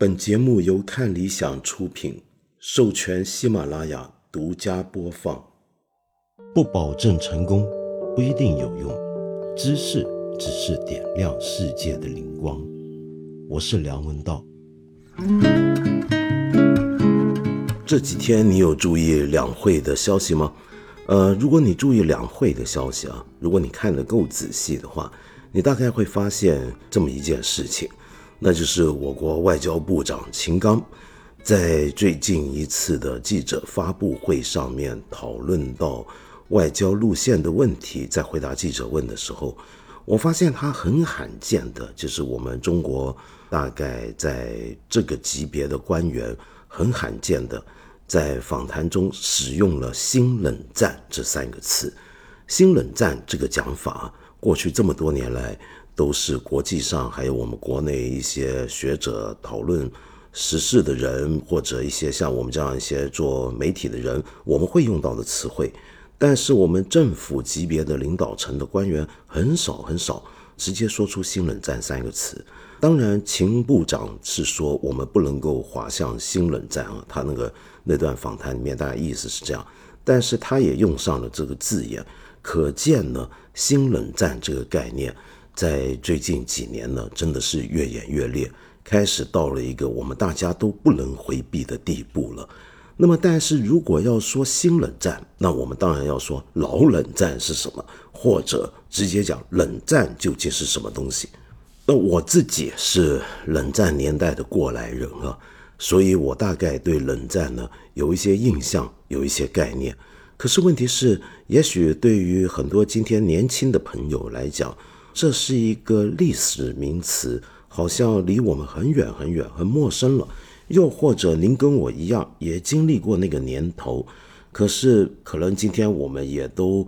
本节目由看理想出品，授权喜马拉雅独家播放。不保证成功，不一定有用。知识只是点亮世界的灵光。我是梁文道。这几天你有注意两会的消息吗？呃，如果你注意两会的消息啊，如果你看得够仔细的话，你大概会发现这么一件事情。那就是我国外交部长秦刚，在最近一次的记者发布会上面讨论到外交路线的问题，在回答记者问的时候，我发现他很罕见的，就是我们中国大概在这个级别的官员很罕见的，在访谈中使用了“新冷战”这三个词。“新冷战”这个讲法，过去这么多年来。都是国际上还有我们国内一些学者讨论时事的人，或者一些像我们这样一些做媒体的人，我们会用到的词汇。但是我们政府级别的领导层的官员很少很少直接说出“新冷战”三个词。当然，秦部长是说我们不能够滑向新冷战啊，他那个那段访谈里面大概意思是这样，但是他也用上了这个字眼，可见呢，“新冷战”这个概念。在最近几年呢，真的是越演越烈，开始到了一个我们大家都不能回避的地步了。那么，但是如果要说新冷战，那我们当然要说老冷战是什么，或者直接讲冷战究竟是什么东西。那我自己是冷战年代的过来人啊，所以我大概对冷战呢有一些印象，有一些概念。可是问题是，也许对于很多今天年轻的朋友来讲，这是一个历史名词，好像离我们很远很远，很陌生了。又或者您跟我一样，也经历过那个年头，可是可能今天我们也都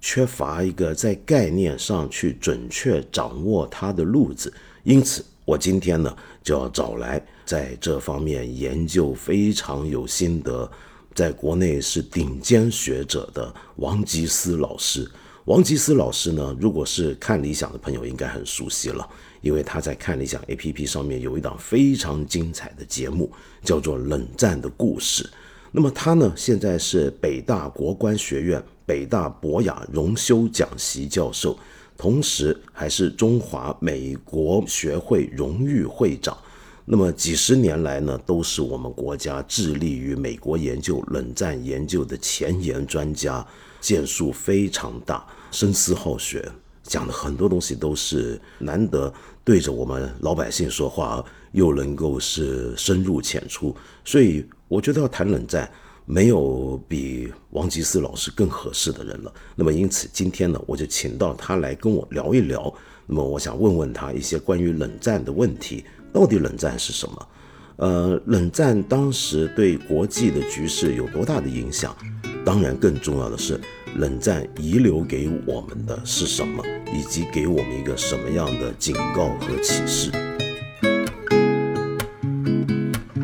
缺乏一个在概念上去准确掌握它的路子。因此，我今天呢就要找来在这方面研究非常有心得，在国内是顶尖学者的王吉思老师。王吉思老师呢？如果是看理想的朋友，应该很熟悉了，因为他在看理想 APP 上面有一档非常精彩的节目，叫做《冷战的故事》。那么他呢，现在是北大国关学院北大博雅荣休讲席教授，同时还是中华美国学会荣誉会长。那么几十年来呢，都是我们国家致力于美国研究冷战研究的前沿专家。建树非常大，深思好学，讲的很多东西都是难得对着我们老百姓说话，又能够是深入浅出，所以我觉得要谈冷战，没有比王吉思老师更合适的人了。那么因此今天呢，我就请到他来跟我聊一聊。那么我想问问他一些关于冷战的问题，到底冷战是什么？呃，冷战当时对国际的局势有多大的影响？当然，更重要的是，冷战遗留给我们的是什么，以及给我们一个什么样的警告和启示。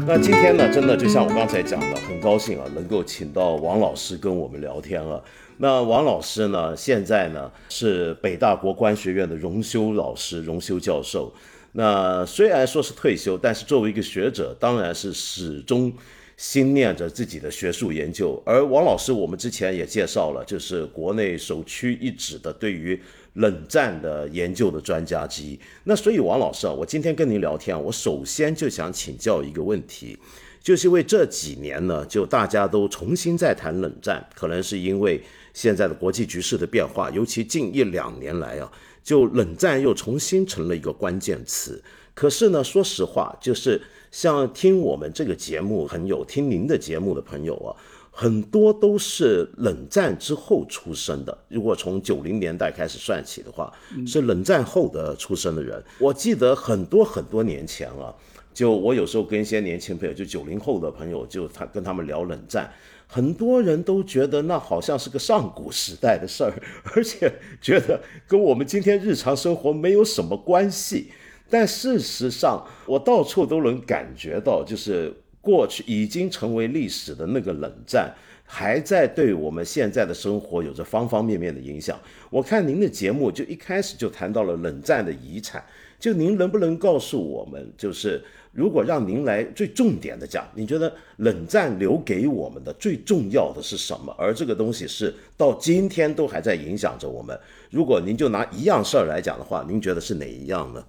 那今天呢，真的就像我刚才讲的，很高兴啊，能够请到王老师跟我们聊天了。那王老师呢，现在呢是北大国关学院的荣休老师、荣休教授。那虽然说是退休，但是作为一个学者，当然是始终。心念着自己的学术研究，而王老师，我们之前也介绍了，就是国内首屈一指的对于冷战的研究的专家之一。那所以，王老师啊，我今天跟您聊天，我首先就想请教一个问题，就是因为这几年呢，就大家都重新在谈冷战，可能是因为现在的国际局势的变化，尤其近一两年来啊，就冷战又重新成了一个关键词。可是呢，说实话，就是。像听我们这个节目很有听您的节目的朋友啊，很多都是冷战之后出生的。如果从九零年代开始算起的话，是冷战后的出生的人。我记得很多很多年前啊，就我有时候跟一些年轻朋友，就九零后的朋友，就他跟他们聊冷战，很多人都觉得那好像是个上古时代的事儿，而且觉得跟我们今天日常生活没有什么关系。但事实上，我到处都能感觉到，就是过去已经成为历史的那个冷战，还在对我们现在的生活有着方方面面的影响。我看您的节目就一开始就谈到了冷战的遗产，就您能不能告诉我们，就是如果让您来最重点的讲，你觉得冷战留给我们的最重要的是什么？而这个东西是到今天都还在影响着我们。如果您就拿一样事儿来讲的话，您觉得是哪一样呢？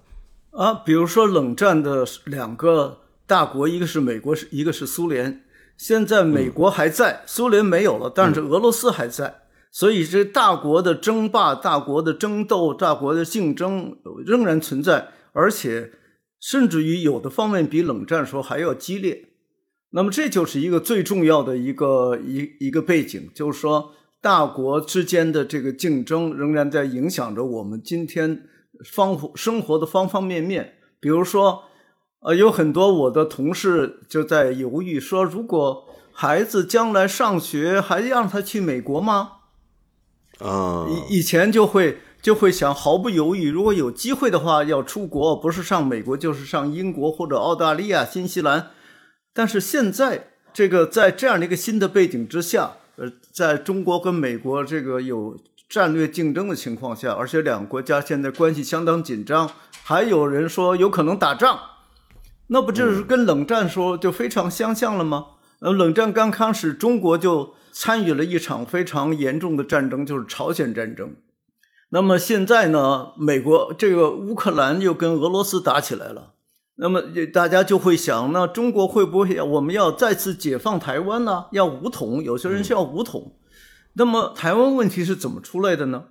啊，比如说冷战的两个大国，一个是美国，是一个是苏联。现在美国还在，苏联没有了，但是俄罗斯还在。所以这大国的争霸、大国的争斗、大国的竞争仍然存在，而且甚至于有的方面比冷战时候还要激烈。那么这就是一个最重要的一个一一个背景，就是说大国之间的这个竞争仍然在影响着我们今天。方生活的方方面面，比如说，呃，有很多我的同事就在犹豫说，如果孩子将来上学，还让他去美国吗？啊，以以前就会就会想毫不犹豫，如果有机会的话要出国，不是上美国就是上英国或者澳大利亚、新西兰。但是现在这个在这样的一个新的背景之下，呃，在中国跟美国这个有。战略竞争的情况下，而且两个国家现在关系相当紧张，还有人说有可能打仗，那不就是跟冷战说就非常相像了吗？呃，冷战刚开始，中国就参与了一场非常严重的战争，就是朝鲜战争。那么现在呢，美国这个乌克兰又跟俄罗斯打起来了，那么大家就会想，那中国会不会我们要再次解放台湾呢？要武统？有些人是要武统。那么台湾问题是怎么出来的呢？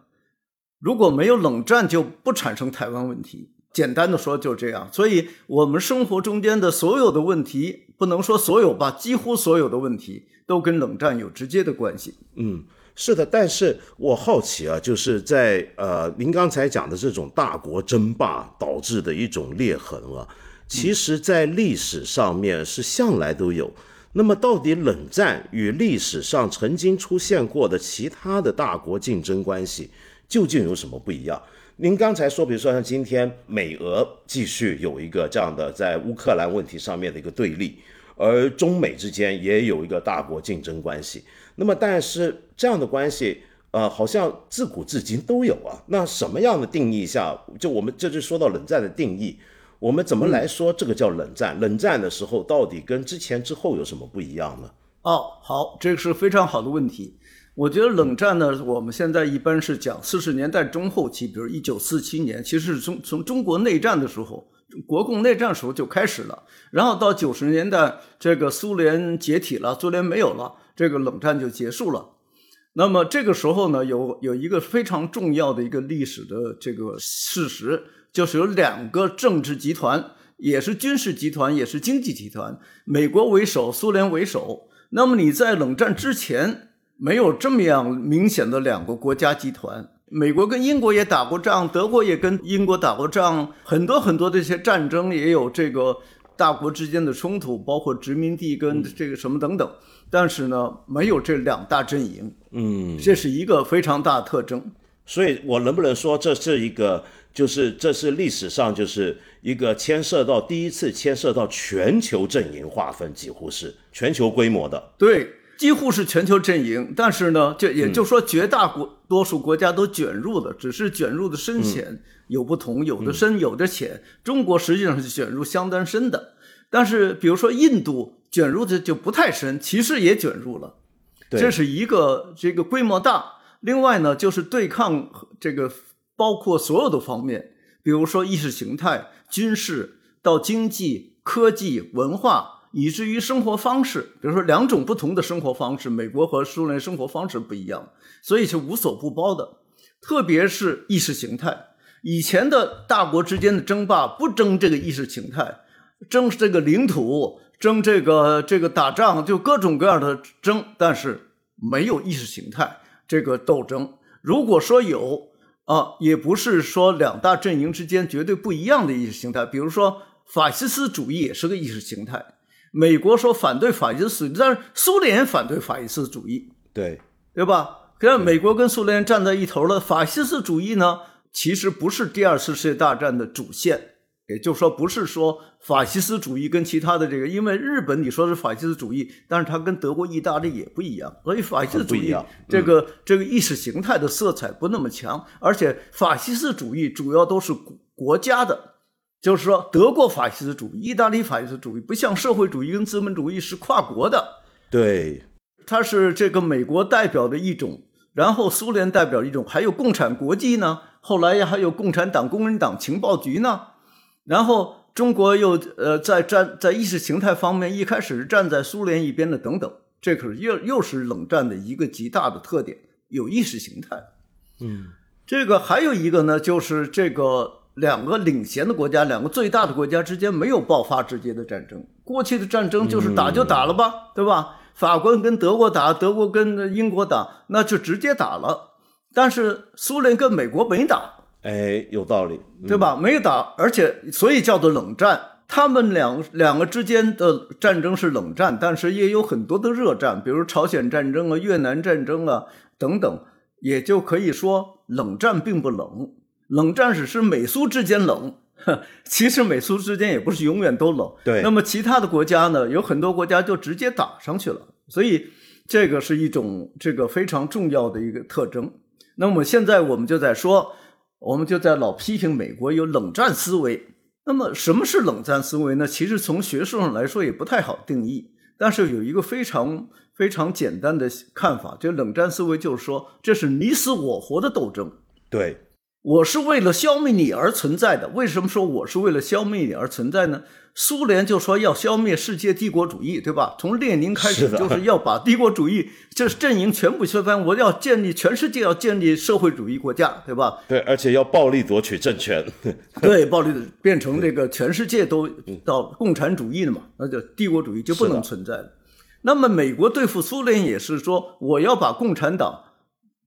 如果没有冷战，就不产生台湾问题。简单的说，就这样。所以，我们生活中间的所有的问题，不能说所有吧，几乎所有的问题都跟冷战有直接的关系。嗯，是的。但是我好奇啊，就是在呃，您刚才讲的这种大国争霸导致的一种裂痕啊，其实在历史上面是向来都有。那么，到底冷战与历史上曾经出现过的其他的大国竞争关系究竟有什么不一样？您刚才说，比如说像今天美俄继续有一个这样的在乌克兰问题上面的一个对立，而中美之间也有一个大国竞争关系。那么，但是这样的关系，呃，好像自古至今都有啊。那什么样的定义下，就我们这就说到冷战的定义？我们怎么来说这个叫冷战？冷战的时候到底跟之前之后有什么不一样呢？哦，好，这个是非常好的问题。我觉得冷战呢，我们现在一般是讲四十年代中后期，比如一九四七年，其实是从从中国内战的时候，国共内战时候就开始了。然后到九十年代，这个苏联解体了，苏联没有了，这个冷战就结束了。那么这个时候呢，有有一个非常重要的一个历史的这个事实。就是有两个政治集团，也是军事集团，也是经济集团，美国为首，苏联为首。那么你在冷战之前没有这么样明显的两个国家集团，美国跟英国也打过仗，德国也跟英国打过仗，很多很多的一些战争也有这个大国之间的冲突，包括殖民地跟这个什么等等。但是呢，没有这两大阵营，嗯，这是一个非常大的特征。所以我能不能说这是一个？就是这是历史上就是一个牵涉到第一次牵涉到全球阵营划分，几乎是全球规模的。对，几乎是全球阵营。但是呢，就也就是说，绝大国多数国家都卷入了，只是卷入的深浅有不同，有的深，有的浅。中国实际上是卷入相当深的，但是比如说印度卷入的就不太深，其实也卷入了。这是一个这个规模大。另外呢，就是对抗这个。包括所有的方面，比如说意识形态、军事到经济、科技、文化，以至于生活方式。比如说两种不同的生活方式，美国和苏联生活方式不一样，所以是无所不包的。特别是意识形态，以前的大国之间的争霸不争这个意识形态，争这个领土，争这个这个打仗，就各种各样的争，但是没有意识形态这个斗争。如果说有，啊，也不是说两大阵营之间绝对不一样的意识形态。比如说，法西斯主义也是个意识形态。美国说反对法西斯主义，但是苏联反对法西斯主义，对对吧？可是美国跟苏联站在一头了。法西斯主义呢，其实不是第二次世界大战的主线，也就是说，不是说法西斯主义跟其他的这个，因为日本你说是法西斯主义，但是它跟德国、意大利也不一样，所以法西斯主义这个这个意识形态的色彩不那么强，而且法西斯主义主要都是国家的，就是说德国法西斯主义、意大利法西斯主义不像社会主义跟资本主义是跨国的，对，它是这个美国代表的一种，然后苏联代表一种，还有共产国际呢，后来还有共产党、工人党情报局呢。然后中国又呃在站在意识形态方面一开始是站在苏联一边的等等，这可是又又是冷战的一个极大的特点，有意识形态。嗯，这个还有一个呢，就是这个两个领先的国家，两个最大的国家之间没有爆发直接的战争。过去的战争就是打就打了吧，对吧？法国跟德国打，德国跟英国打，那就直接打了。但是苏联跟美国没打。哎，有道理，对吧？没打，而且所以叫做冷战。他们两两个之间的战争是冷战，但是也有很多的热战，比如朝鲜战争啊、越南战争啊等等，也就可以说冷战并不冷。冷战只是美苏之间冷，其实美苏之间也不是永远都冷。对。那么其他的国家呢？有很多国家就直接打上去了，所以这个是一种这个非常重要的一个特征。那么现在我们就在说。我们就在老批评美国有冷战思维。那么什么是冷战思维呢？其实从学术上来说也不太好定义。但是有一个非常非常简单的看法，就冷战思维就是说，这是你死我活的斗争。对。我是为了消灭你而存在的。为什么说我是为了消灭你而存在呢？苏联就说要消灭世界帝国主义，对吧？从列宁开始就是要把帝国主义这阵营全部推翻。我要建立全世界要建立社会主义国家，对吧？对，而且要暴力夺取政权。对，暴力的变成这个全世界都到共产主义了嘛？那就帝国主义就不能存在了。那么美国对付苏联也是说，我要把共产党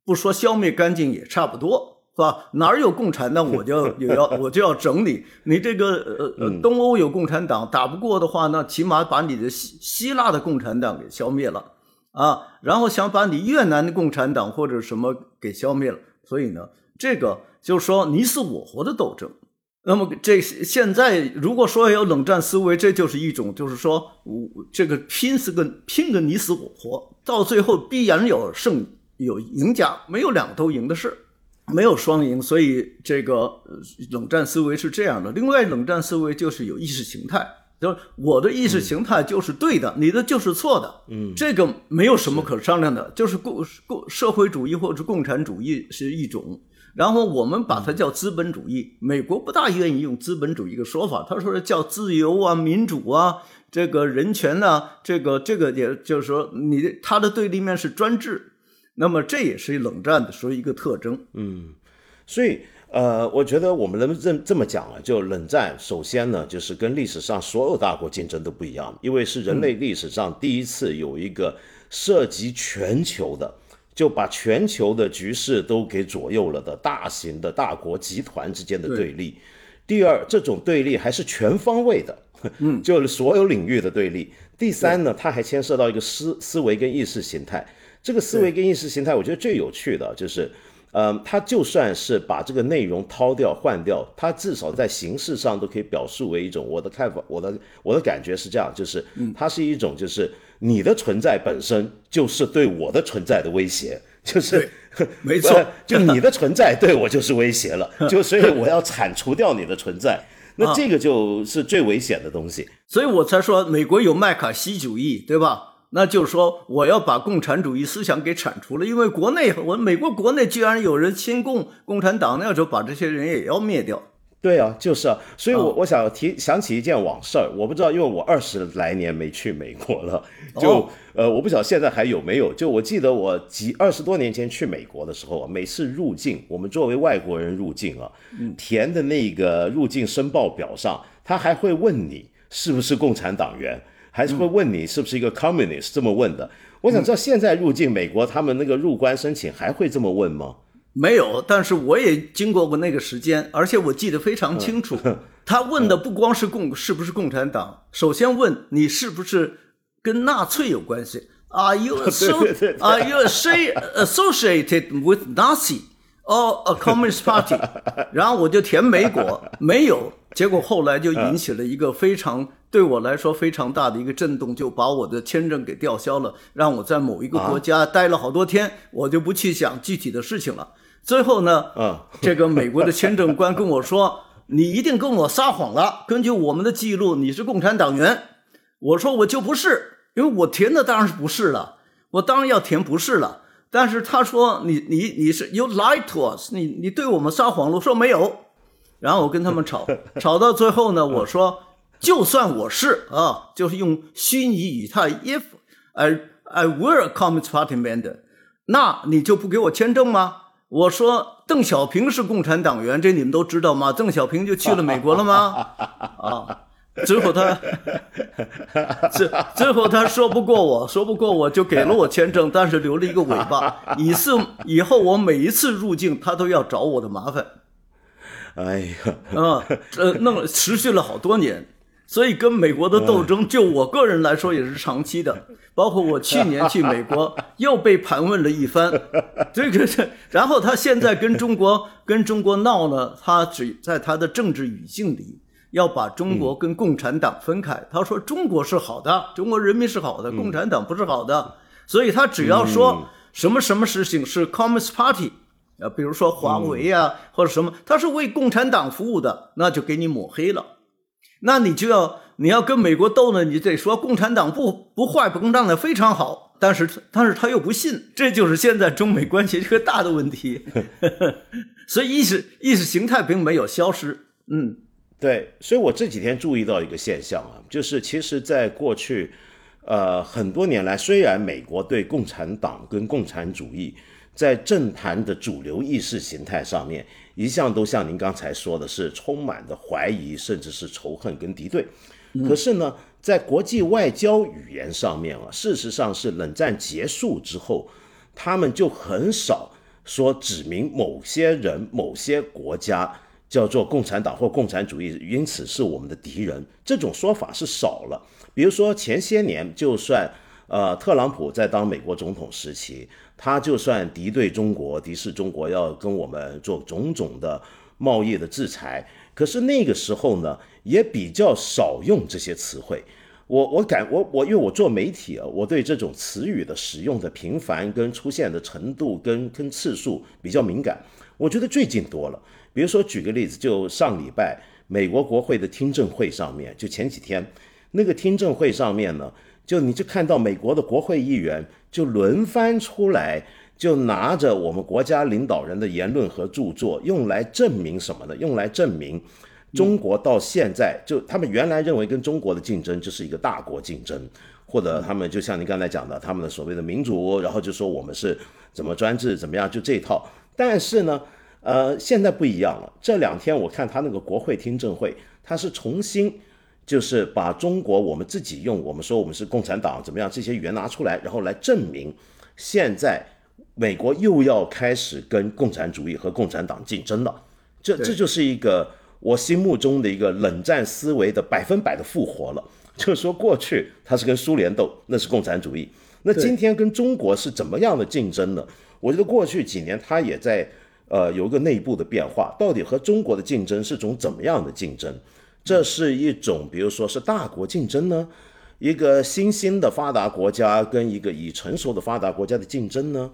不说消灭干净也差不多。是吧？哪儿有共产党，我就也要 我就要整你。你这个呃呃，东欧有共产党，打不过的话，那起码把你的希希腊的共产党给消灭了啊。然后想把你越南的共产党或者什么给消灭了。所以呢，这个就是说你死我活的斗争。那么这现在如果说有冷战思维，这就是一种就是说我这个拼死个拼个你死我活，到最后必然有胜有赢家，没有两个都赢的事。没有双赢，所以这个冷战思维是这样的。另外，冷战思维就是有意识形态，就是我的意识形态就是对的，你的就是错的。嗯，这个没有什么可商量的，就是共共社会主义或者共产主义是一种，然后我们把它叫资本主义。美国不大愿意用资本主义的说法，他说叫自由啊、民主啊、这个人权呐，这个这个也就是说，你它的对立面是专制。那么这也是冷战的时候一个特征。嗯，所以呃，我觉得我们能这这么讲啊，就冷战首先呢，就是跟历史上所有大国竞争都不一样，因为是人类历史上第一次有一个涉及全球的，就把全球的局势都给左右了的大型的大国集团之间的对立。第二，这种对立还是全方位的，嗯，就是所有领域的对立。第三呢，它还牵涉到一个思思维跟意识形态。这个思维跟意识形态，我觉得最有趣的就是，呃，他就算是把这个内容掏掉换掉，他至少在形式上都可以表述为一种我的看法，我的我的感觉是这样，就是它是一种就是你的存在本身就是对我的存在的威胁，就是 没错，就你的存在对我就是威胁了，就所以我要铲除掉你的存在，那这个就是最危险的东西，所以我才说美国有麦卡锡主义，对吧？那就是说，我要把共产主义思想给铲除了，因为国内我美国国内居然有人亲共共产党，那就把这些人也要灭掉。对啊，就是啊，所以我我想提想起一件往事儿，我不知道，因为我二十来年没去美国了，就呃，我不晓得现在还有没有。就我记得我几二十多年前去美国的时候啊，每次入境，我们作为外国人入境啊，填的那个入境申报表上，他还会问你是不是共产党员。还是会问你是不是一个 communist 这么问的？我想知道现在入境美国，他们那个入关申请还会这么问吗？没有，但是我也经过过那个时间，而且我记得非常清楚。他问的不光是共是不是共产党，首先问你是不是跟纳粹有关系？Are you so Are you associated with Nazi？or，a Communist Party，然后我就填美国，没有，结果后来就引起了一个非常对我来说非常大的一个震动，就把我的签证给吊销了，让我在某一个国家待了好多天，我就不去想具体的事情了。最后呢，这个美国的签证官跟我说：“你一定跟我撒谎了，根据我们的记录，你是共产党员。”我说：“我就不是，因为我填的当然是不是了，我当然要填不是了。”但是他说你你你是 you lie to us，你你对我们撒谎了。我说没有，然后我跟他们吵，吵到最后呢，我说就算我是啊，就是用虚拟语态，if I I were a Communist Party member，那你就不给我签证吗？我说邓小平是共产党员，这你们都知道吗？邓小平就去了美国了吗？啊。最后他，最最后他说不过我，说不过我就给了我签证，但是留了一个尾巴，以是以后我每一次入境他都要找我的麻烦。哎呀，啊，这弄持续了好多年，所以跟美国的斗争，就我个人来说也是长期的。包括我去年去美国 又被盘问了一番，这个是，然后他现在跟中国 跟中国闹呢，他只在他的政治语境里。要把中国跟共产党分开，他说中国是好的，中国人民是好的，共产党不是好的，所以他只要说什么什么事情是 Communist Party，啊，比如说华为啊或者什么，他是为共产党服务的，那就给你抹黑了，那你就要你要跟美国斗呢，你得说共产党不不坏不，共产党非常好，但是但是他又不信，这就是现在中美关系这个大的问题，所以意识意识形态并没有消失，嗯。对，所以我这几天注意到一个现象啊，就是其实，在过去，呃，很多年来，虽然美国对共产党跟共产主义在政坛的主流意识形态上面，一向都像您刚才说的是充满的怀疑，甚至是仇恨跟敌对。可是呢，在国际外交语言上面啊，事实上是冷战结束之后，他们就很少说指明某些人、某些国家。叫做共产党或共产主义，因此是我们的敌人。这种说法是少了。比如说前些年，就算呃特朗普在当美国总统时期，他就算敌对中国、敌视中国，要跟我们做种种的贸易的制裁，可是那个时候呢，也比较少用这些词汇。我我感我我因为我做媒体啊，我对这种词语的使用的频繁跟出现的程度跟跟次数比较敏感。我觉得最近多了。比如说，举个例子，就上礼拜美国国会的听证会上面，就前几天那个听证会上面呢，就你就看到美国的国会议员就轮番出来，就拿着我们国家领导人的言论和著作，用来证明什么呢？用来证明中国到现在就他们原来认为跟中国的竞争就是一个大国竞争，或者他们就像您刚才讲的，他们的所谓的民主，然后就说我们是怎么专制怎么样，就这一套。但是呢？呃，现在不一样了。这两天我看他那个国会听证会，他是重新就是把中国我们自己用我们说我们是共产党怎么样这些语言拿出来，然后来证明现在美国又要开始跟共产主义和共产党竞争了。这这就是一个我心目中的一个冷战思维的百分百的复活了。就是说过去他是跟苏联斗，那是共产主义。那今天跟中国是怎么样的竞争呢？我觉得过去几年他也在。呃，有一个内部的变化，到底和中国的竞争是种怎么样的竞争？这是一种，比如说是大国竞争呢，一个新兴的发达国家跟一个已成熟的发达国家的竞争呢，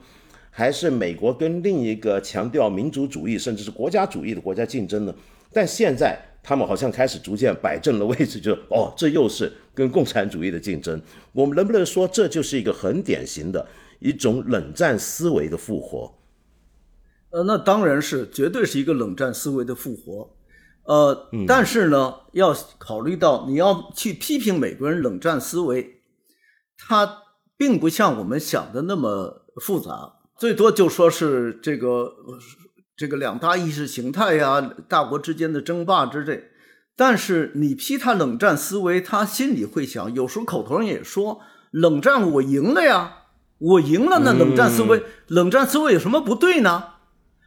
还是美国跟另一个强调民族主义甚至是国家主义的国家竞争呢？但现在他们好像开始逐渐摆正了位置，就哦，这又是跟共产主义的竞争。我们能不能说这就是一个很典型的一种冷战思维的复活？呃，那当然是，绝对是一个冷战思维的复活。呃，但是呢，要考虑到你要去批评美国人冷战思维，它并不像我们想的那么复杂，最多就说是这个这个两大意识形态呀，大国之间的争霸之类。但是你批他冷战思维，他心里会想，有时候口头上也说，冷战我赢了呀，我赢了，那冷战思维，冷战思维有什么不对呢？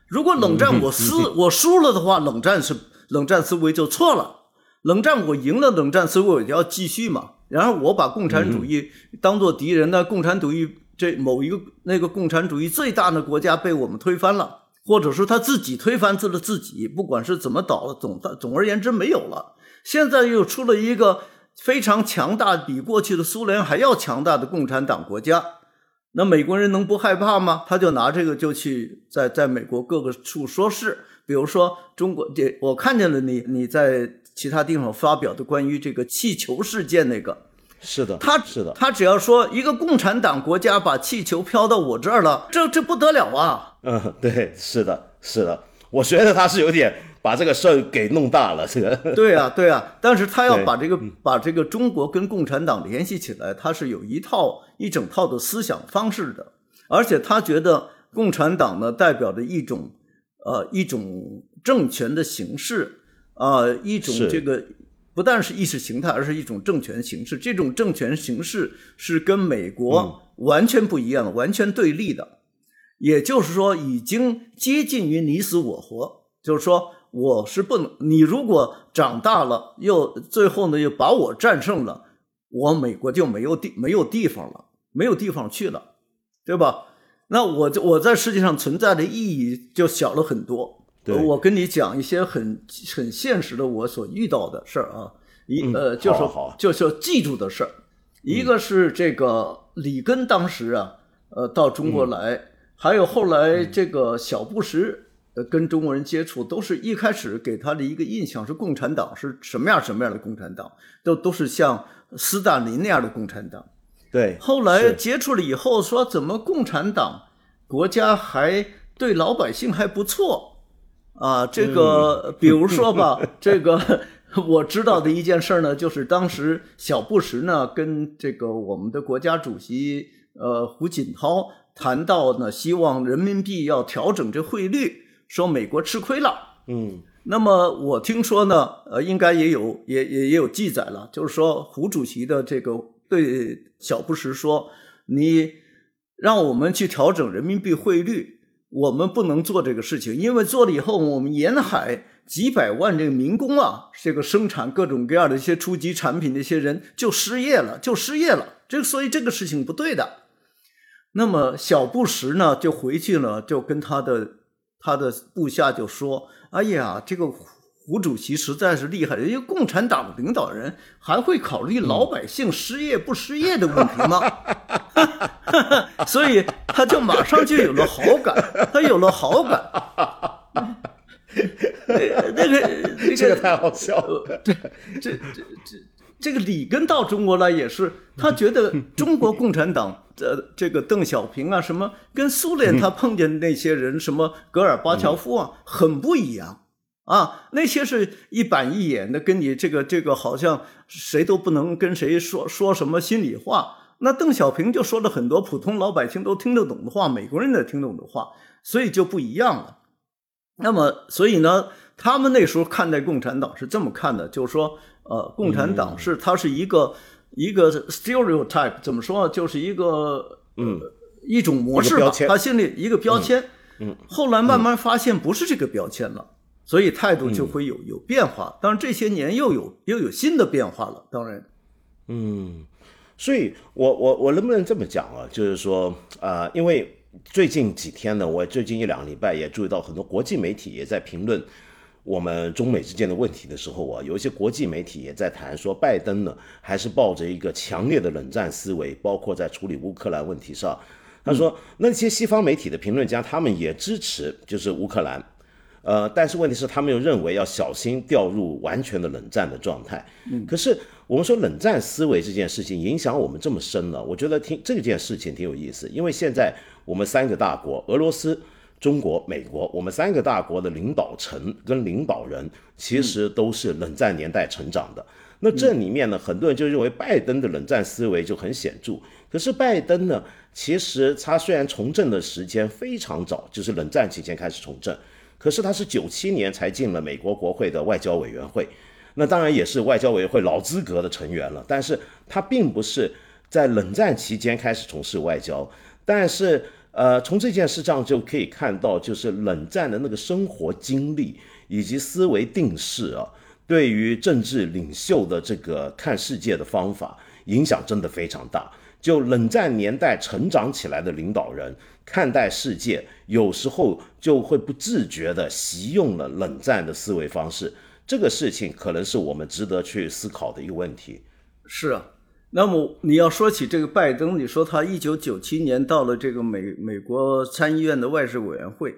如果冷战我 输我输了的话，冷战是冷战思维就错了。冷战我赢了，冷战思维我要继续嘛。然后我把共产主义当做敌人，那共产主义这某一个那个共产主义最大的国家被我们推翻了，或者说他自己推翻自了自己，不管是怎么倒了，总总而言之没有了。现在又出了一个非常强大，比过去的苏联还要强大的共产党国家，那美国人能不害怕吗？他就拿这个就去在在美国各个处说事，比如说中国，这我看见了你你在其他地方发表的关于这个气球事件那个。是的，他是的，他只要说一个共产党国家把气球飘到我这儿了，这这不得了啊！嗯，对，是的，是的，我觉得他是有点把这个事儿给弄大了，这个。对啊，对啊，但是他要把这个把这个中国跟共产党联系起来，他是有一套一整套的思想方式的，而且他觉得共产党呢代表着一种呃一种政权的形式啊，一种这个。不但是意识形态，而是一种政权形式。这种政权形式是跟美国完全不一样的，完全对立的。也就是说，已经接近于你死我活。就是说，我是不能，你如果长大了，又最后呢又把我战胜了，我美国就没有地没有地方了，没有地方去了，对吧？那我就我在世界上存在的意义就小了很多。我跟你讲一些很很现实的我所遇到的事儿啊，一呃就是就是记住的事儿，一个是这个里根当时啊，呃到中国来，还有后来这个小布什呃跟中国人接触，都是一开始给他的一个印象是共产党是什么样什么样的共产党，都都是像斯大林那样的共产党。对，后来接触了以后说，怎么共产党国家还对老百姓还不错。啊，这个比如说吧，这个我知道的一件事呢，就是当时小布什呢跟这个我们的国家主席呃胡锦涛谈到呢，希望人民币要调整这汇率，说美国吃亏了。嗯，那么我听说呢，呃，应该也有也也也有记载了，就是说胡主席的这个对小布什说，你让我们去调整人民币汇率。我们不能做这个事情，因为做了以后，我们沿海几百万这个民工啊，这个生产各种各样的一些初级产品的一些人就失业了，就失业了。这所以这个事情不对的。那么小布什呢，就回去了，就跟他的他的部下就说：“哎呀，这个胡主席实在是厉害，人家共产党领导人还会考虑老百姓失业不失业的问题吗？” 所以他就马上就有了好感，他有了好感。那个这个太好笑了。对，这这这这个里根到中国来也是，他觉得中国共产党的这个邓小平啊，什么跟苏联他碰见那些人，什么戈尔巴乔夫啊，很不一样啊。那些是一板一眼的，跟你这个这个好像谁都不能跟谁说说什么心里话。那邓小平就说了很多普通老百姓都听得懂的话，美国人也听懂的话，所以就不一样了。那么，所以呢，他们那时候看待共产党是这么看的，就是说，呃，共产党是它是一个一个 stereotype，怎么说？就是一个嗯一种模式吧，他心里一个标签。嗯。后来慢慢发现不是这个标签了，所以态度就会有有变化。当然这些年又有又有新的变化了。当然，嗯。所以，我我我能不能这么讲啊？就是说，啊，因为最近几天呢，我最近一两个礼拜也注意到很多国际媒体也在评论我们中美之间的问题的时候啊，有一些国际媒体也在谈说，拜登呢还是抱着一个强烈的冷战思维，包括在处理乌克兰问题上。他说，那些西方媒体的评论家他们也支持，就是乌克兰。呃，但是问题是，他们又认为要小心掉入完全的冷战的状态。嗯，可是我们说冷战思维这件事情影响我们这么深了，我觉得挺这件事情挺有意思。因为现在我们三个大国，俄罗斯、中国、美国，我们三个大国的领导层跟领导人其实都是冷战年代成长的。那这里面呢，很多人就认为拜登的冷战思维就很显著。可是拜登呢，其实他虽然从政的时间非常早，就是冷战期间开始从政。可是他是九七年才进了美国国会的外交委员会，那当然也是外交委员会老资格的成员了。但是他并不是在冷战期间开始从事外交。但是，呃，从这件事上就可以看到，就是冷战的那个生活经历以及思维定势啊，对于政治领袖的这个看世界的方法影响真的非常大。就冷战年代成长起来的领导人看待世界，有时候就会不自觉地习用了冷战的思维方式。这个事情可能是我们值得去思考的一个问题。是啊，那么你要说起这个拜登，你说他一九九七年到了这个美美国参议院的外事委员会，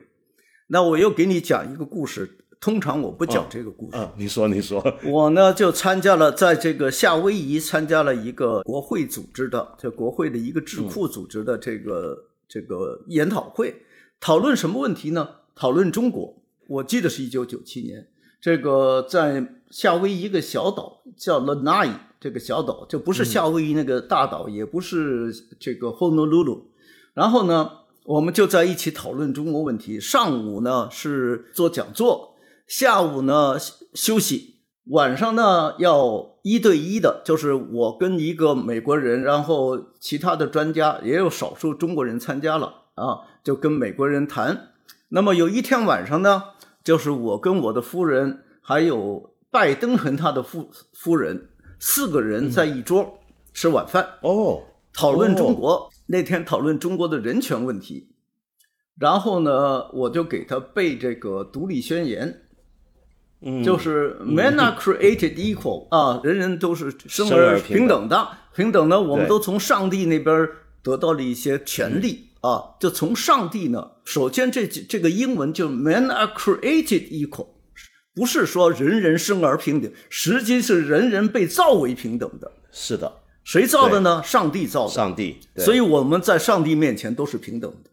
那我又给你讲一个故事。通常我不讲这个故事。啊，你说，你说。我呢就参加了在这个夏威夷参加了一个国会组织的，这国会的一个智库组织的这个这个研讨会，讨论什么问题呢？讨论中国。我记得是一九九七年，这个在夏威夷一个小岛叫 Lanai，这个小岛就不是夏威夷那个大岛，也不是这个 Honolulu。然后呢，我们就在一起讨论中国问题。上午呢是做讲座。下午呢休息，晚上呢要一对一的，就是我跟一个美国人，然后其他的专家也有少数中国人参加了啊，就跟美国人谈。那么有一天晚上呢，就是我跟我的夫人，还有拜登和他的夫夫人四个人在一桌吃晚饭哦，讨论中国。那天讨论中国的人权问题，然后呢，我就给他背这个独立宣言。就是 men are created equal 啊，人人都是生而平等的，平等呢，我们都从上帝那边得到了一些权利啊。就从上帝呢，首先这这个英文就 men are created equal，不是说人人生而平等，实际是人人被造为平等的。是的，谁造的呢？上帝造的。上帝，所以我们在上帝面前都是平等的。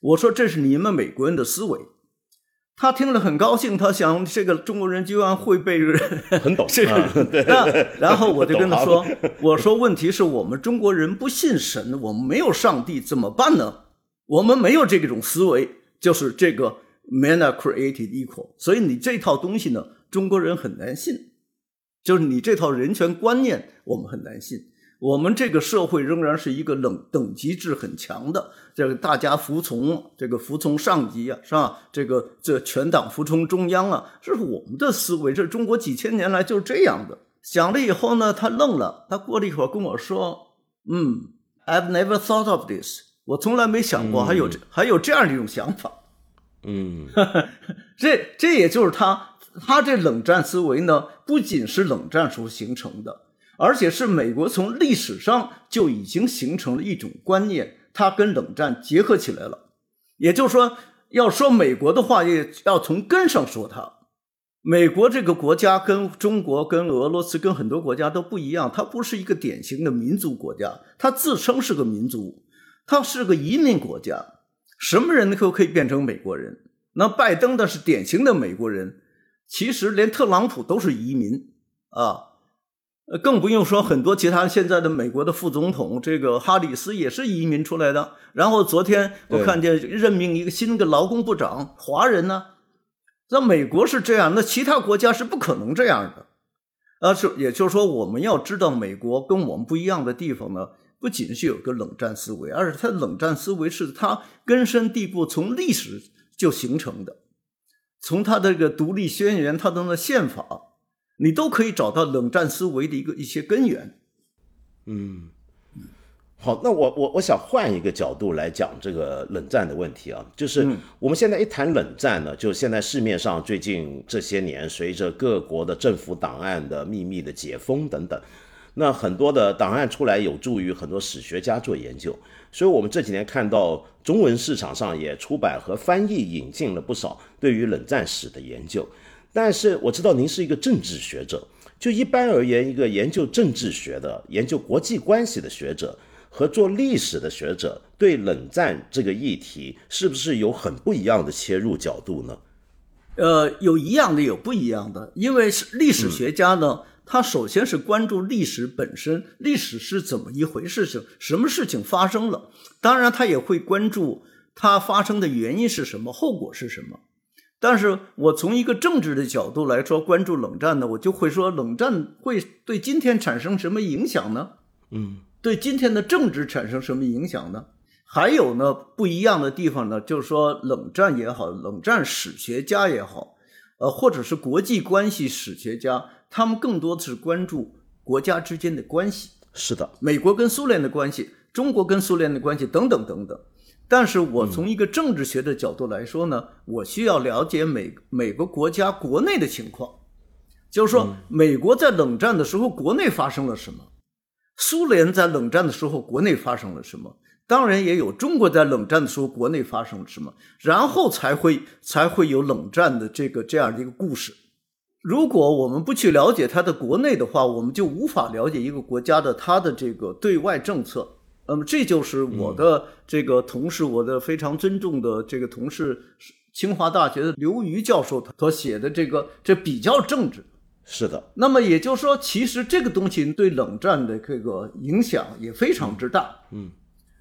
我说这是你们美国人的思维。他听了很高兴，他想这个中国人居然会被人 很懂这个，那然后我就跟他说：“我说问题是我们中国人不信神，我们没有上帝怎么办呢？我们没有这种思维，就是这个 man are created equal。所以你这套东西呢，中国人很难信，就是你这套人权观念，我们很难信。”我们这个社会仍然是一个等等级制很强的，这个大家服从，这个服从上级啊，是吧？这个这全党服从中央啊，这是我们的思维。这中国几千年来就是这样的。想了以后呢，他愣了，他过了一会儿跟我说：“嗯，I've never thought of this，我从来没想过还有这还有这样的一种想法。”嗯，这这也就是他他这冷战思维呢，不仅是冷战时候形成的。而且是美国从历史上就已经形成了一种观念，它跟冷战结合起来了。也就是说，要说美国的话，也要从根上说它。美国这个国家跟中国、跟俄罗斯、跟很多国家都不一样，它不是一个典型的民族国家，它自称是个民族，它是个移民国家。什么人都可以变成美国人。那拜登的是典型的美国人，其实连特朗普都是移民啊。呃，更不用说很多其他现在的美国的副总统，这个哈里斯也是移民出来的。然后昨天我看见任命一个新的劳工部长，华人呢。那美国是这样，那其他国家是不可能这样的。啊，是也就是说，我们要知道美国跟我们不一样的地方呢，不仅是有个冷战思维，而是它冷战思维是它根深蒂固，从历史就形成的，从它这个独立宣言，它的那宪法。你都可以找到冷战思维的一个一些根源。嗯，好，那我我我想换一个角度来讲这个冷战的问题啊，就是我们现在一谈冷战呢，就现在市面上最近这些年，随着各国的政府档案的秘密的解封等等，那很多的档案出来，有助于很多史学家做研究。所以，我们这几年看到中文市场上也出版和翻译引进了不少对于冷战史的研究。但是我知道您是一个政治学者，就一般而言，一个研究政治学的、研究国际关系的学者和做历史的学者，对冷战这个议题是不是有很不一样的切入角度呢？呃，有一样的，有不一样的。因为是历史学家呢，他首先是关注历史本身，历史是怎么一回事，是什么事情发生了。当然，他也会关注它发生的原因是什么，后果是什么。但是我从一个政治的角度来说，关注冷战呢，我就会说，冷战会对今天产生什么影响呢？嗯，对今天的政治产生什么影响呢？还有呢，不一样的地方呢，就是说，冷战也好，冷战史学家也好，呃，或者是国际关系史学家，他们更多的是关注国家之间的关系。是的，美国跟苏联的关系，中国跟苏联的关系等等等等。但是我从一个政治学的角度来说呢，我需要了解每每个国家国内的情况，就是说，美国在冷战的时候国内发生了什么，苏联在冷战的时候国内发生了什么，当然也有中国在冷战的时候国内发生了什么，然后才会才会有冷战的这个这样的一个故事。如果我们不去了解它的国内的话，我们就无法了解一个国家的它的这个对外政策。那么这就是我的这个同事，我的非常尊重的这个同事，清华大学的刘瑜教授所写的这个这比较政治。是的。那么也就是说，其实这个东西对冷战的这个影响也非常之大。嗯。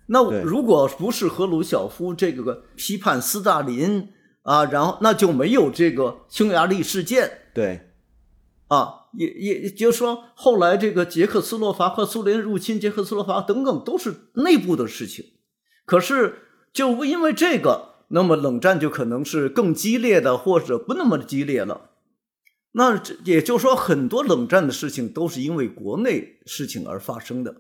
那如果不是赫鲁晓夫这个批判斯大林啊，然后那就没有这个匈牙利事件。对。啊，也也就是说，后来这个捷克斯洛伐克苏联入侵捷克斯洛伐克等等，都是内部的事情。可是，就因为这个，那么冷战就可能是更激烈的，或者不那么激烈了。那这也就是说，很多冷战的事情都是因为国内事情而发生的。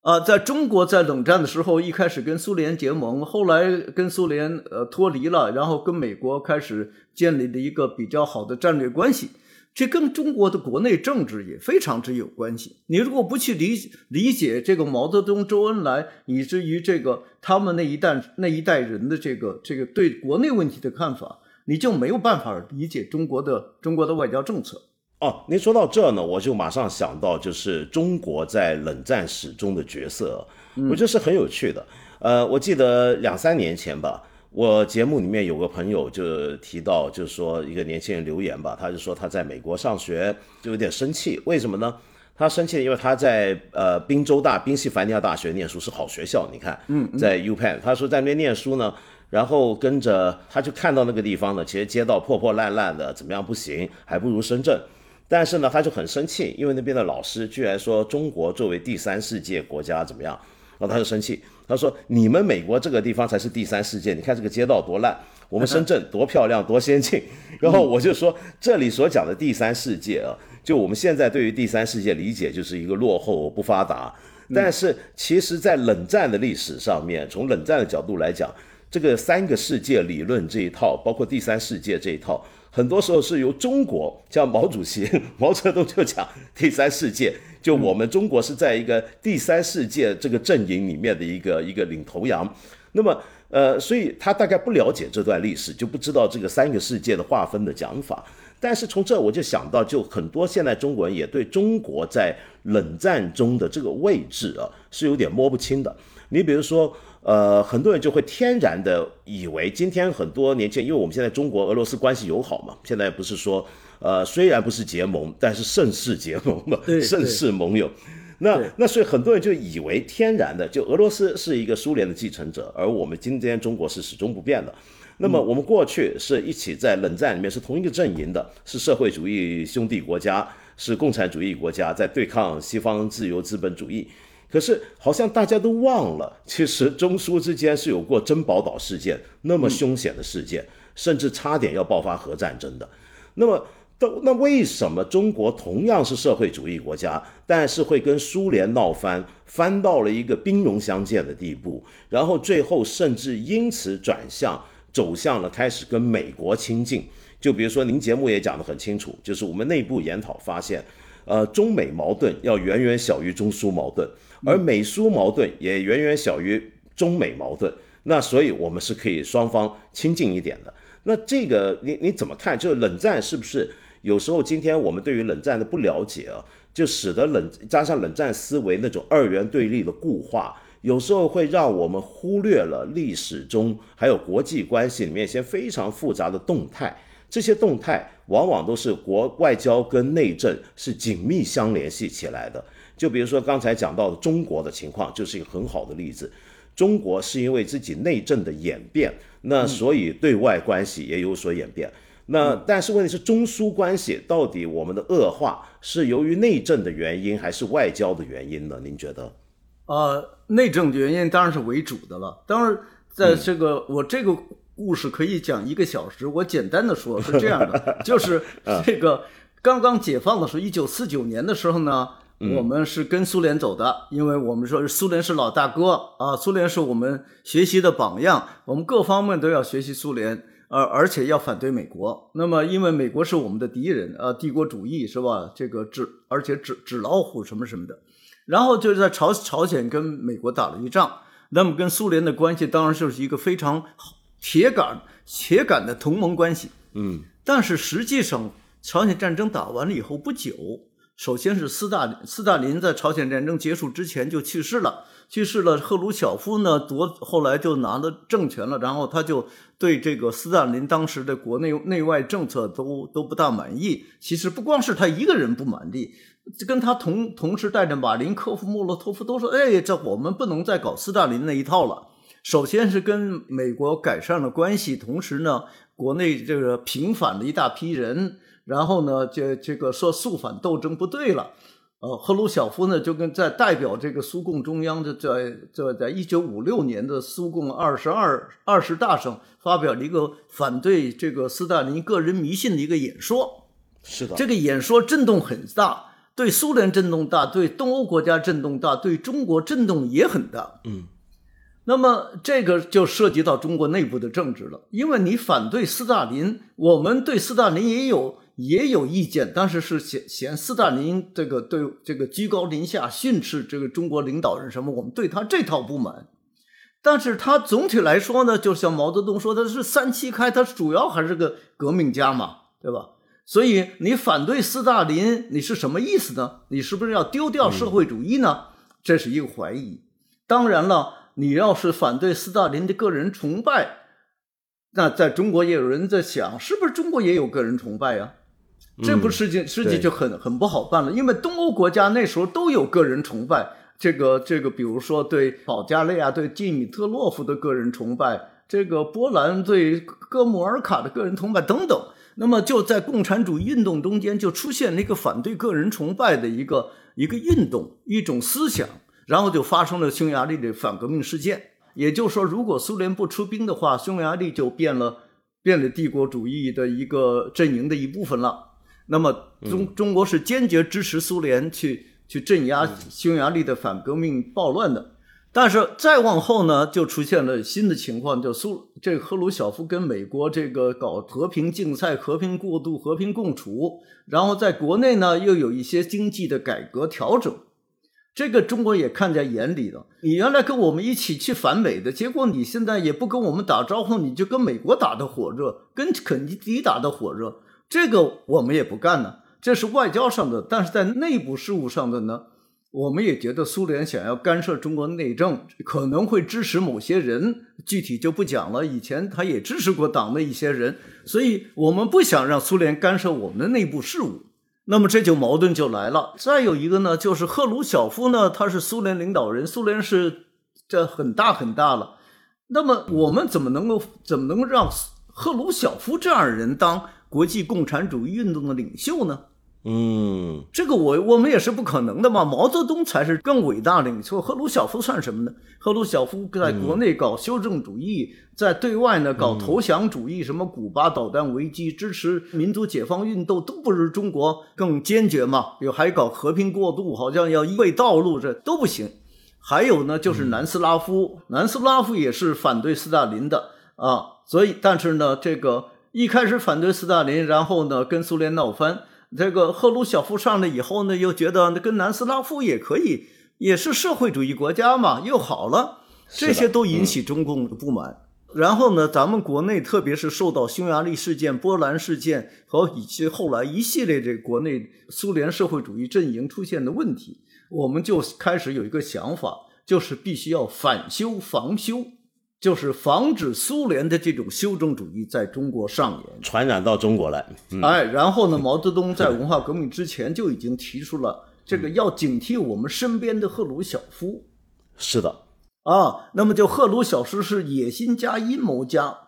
啊，在中国在冷战的时候，一开始跟苏联结盟，后来跟苏联呃脱离了，然后跟美国开始建立了一个比较好的战略关系。这跟中国的国内政治也非常之有关系。你如果不去理理解这个毛泽东、周恩来，以至于这个他们那一代那一代人的这个这个对国内问题的看法，你就没有办法理解中国的中国的外交政策。哦，您说到这呢，我就马上想到就是中国在冷战史中的角色，我觉得是很有趣的。呃，我记得两三年前吧。我节目里面有个朋友就提到，就是说一个年轻人留言吧，他就说他在美国上学就有点生气，为什么呢？他生气，因为他在呃宾州大宾夕法尼亚大学念书是好学校，你看，嗯，在 U Penn，他说在那边念书呢，然后跟着他就看到那个地方呢，其实街道破破烂烂的，怎么样不行，还不如深圳，但是呢，他就很生气，因为那边的老师居然说中国作为第三世界国家怎么样，然后他就生气。他说：“你们美国这个地方才是第三世界，你看这个街道多烂，我们深圳多漂亮多先进。”然后我就说：“这里所讲的第三世界啊，就我们现在对于第三世界理解就是一个落后不发达。但是其实，在冷战的历史上面，从冷战的角度来讲，这个三个世界理论这一套，包括第三世界这一套，很多时候是由中国，像毛主席、毛泽东就讲第三世界。”就我们中国是在一个第三世界这个阵营里面的一个一个领头羊，那么呃，所以他大概不了解这段历史，就不知道这个三个世界的划分的讲法。但是从这我就想到，就很多现在中国人也对中国在冷战中的这个位置啊是有点摸不清的。你比如说，呃，很多人就会天然的以为，今天很多年轻人，因为我们现在中国俄罗斯关系友好嘛，现在不是说。呃，虽然不是结盟，但是盛世结盟嘛，盛世盟友。那那所以很多人就以为天然的，就俄罗斯是一个苏联的继承者，而我们今天中国是始终不变的。那么我们过去是一起在冷战里面是同一个阵营的，是社会主义兄弟国家，是共产主义国家，在对抗西方自由资本主义。可是好像大家都忘了，其实中苏之间是有过珍宝岛事件那么凶险的事件，甚至差点要爆发核战争的。那么。都那为什么中国同样是社会主义国家，但是会跟苏联闹翻，翻到了一个兵戎相见的地步，然后最后甚至因此转向走向了开始跟美国亲近？就比如说您节目也讲得很清楚，就是我们内部研讨发现，呃，中美矛盾要远远小于中苏矛盾，而美苏矛盾也远远小于中美矛盾。那所以我们是可以双方亲近一点的。那这个你你怎么看？就是冷战是不是？有时候，今天我们对于冷战的不了解啊，就使得冷加上冷战思维那种二元对立的固化，有时候会让我们忽略了历史中还有国际关系里面一些非常复杂的动态。这些动态往往都是国外交跟内政是紧密相联系起来的。就比如说刚才讲到的中国的情况，就是一个很好的例子。中国是因为自己内政的演变，那所以对外关系也有所演变。那但是问题是中苏关系到底我们的恶化是由于内政的原因还是外交的原因呢？您觉得？呃，内政的原因当然是为主的了。当然，在这个我这个故事可以讲一个小时，我简单的说是这样的，就是这个刚刚解放的时候，一九四九年的时候呢，我们是跟苏联走的，因为我们说苏联是老大哥啊，苏联是我们学习的榜样，我们各方面都要学习苏联，而而且要反对美国。那么，因为美国是我们的敌人啊，帝国主义是吧？这个纸，而且纸纸老虎什么什么的。然后就是在朝朝鲜跟美国打了一仗，那么跟苏联的关系当然就是一个非常铁杆铁杆的同盟关系。嗯，但是实际上，朝鲜战争打完了以后不久。首先是斯大林，斯大林在朝鲜战争结束之前就去世了，去世了。赫鲁晓夫呢夺后来就拿了政权了，然后他就对这个斯大林当时的国内内外政策都都不大满意。其实不光是他一个人不满意，跟他同同时带着马林科夫、莫洛托夫都说：“哎，这我们不能再搞斯大林那一套了。”首先是跟美国改善了关系，同时呢，国内这个平反了一大批人。然后呢，这这个说肃反斗争不对了，呃，赫鲁晓夫呢就跟在代表这个苏共中央的在在在一九五六年的苏共二十二二十大上发表了一个反对这个斯大林个人迷信的一个演说。是的，这个演说震动很大，对苏联震动大，对东欧国家震动大，对中国震动也很大。嗯，那么这个就涉及到中国内部的政治了，因为你反对斯大林，我们对斯大林也有。也有意见，当时是嫌嫌斯大林这个对这个居高临下训斥这个中国领导人什么，我们对他这套不满。但是他总体来说呢，就像毛泽东说的是三七开，他主要还是个革命家嘛，对吧？所以你反对斯大林，你是什么意思呢？你是不是要丢掉社会主义呢？这是一个怀疑。当然了，你要是反对斯大林的个人崇拜，那在中国也有人在想，是不是中国也有个人崇拜呀？这不事情，事情就很很不好办了，因为东欧国家那时候都有个人崇拜，这个这个，比如说对保加利亚、对季米特洛夫的个人崇拜，这个波兰对戈穆尔卡的个人崇拜等等。那么就在共产主义运动中间，就出现了一个反对个人崇拜的一个一个运动，一种思想，然后就发生了匈牙利的反革命事件。也就是说，如果苏联不出兵的话，匈牙利就变了，变了帝国主义的一个阵营的一部分了。那么中中国是坚决支持苏联去去镇压匈牙利的反革命暴乱的，但是再往后呢，就出现了新的情况，就苏这赫鲁晓夫跟美国这个搞和平竞赛、和平过渡、和平共处，然后在国内呢又有一些经济的改革调整，这个中国也看在眼里了。你原来跟我们一起去反美的，结果你现在也不跟我们打招呼，你就跟美国打的火热，跟肯尼迪打的火热。这个我们也不干呢，这是外交上的，但是在内部事务上的呢，我们也觉得苏联想要干涉中国内政，可能会支持某些人，具体就不讲了。以前他也支持过党的一些人，所以我们不想让苏联干涉我们的内部事务。那么这就矛盾就来了。再有一个呢，就是赫鲁晓夫呢，他是苏联领导人，苏联是这很大很大了。那么我们怎么能够怎么能够让赫鲁晓夫这样的人当？国际共产主义运动的领袖呢？嗯，这个我我们也是不可能的嘛。毛泽东才是更伟大领袖，赫鲁晓夫算什么呢？赫鲁晓夫在国内搞修正主义，在对外呢搞投降主义，什么古巴导弹危机，支持民族解放运动，都不如中国更坚决嘛。有还搞和平过渡，好像要一味道路，这都不行。还有呢，就是南斯拉夫，南斯拉夫也是反对斯大林的啊。所以，但是呢，这个。一开始反对斯大林，然后呢跟苏联闹翻。这个赫鲁晓夫上来以后呢，又觉得跟南斯拉夫也可以，也是社会主义国家嘛，又好了。这些都引起中共的不满。然后呢，咱们国内特别是受到匈牙利事件、波兰事件和以及后来一系列这国内苏联社会主义阵营出现的问题，我们就开始有一个想法，就是必须要反修防修。就是防止苏联的这种修正主义在中国上演，传染到中国来。哎，然后呢，毛泽东在文化革命之前就已经提出了这个要警惕我们身边的赫鲁晓夫。是的，啊，那么就赫鲁晓夫是野心家、阴谋家，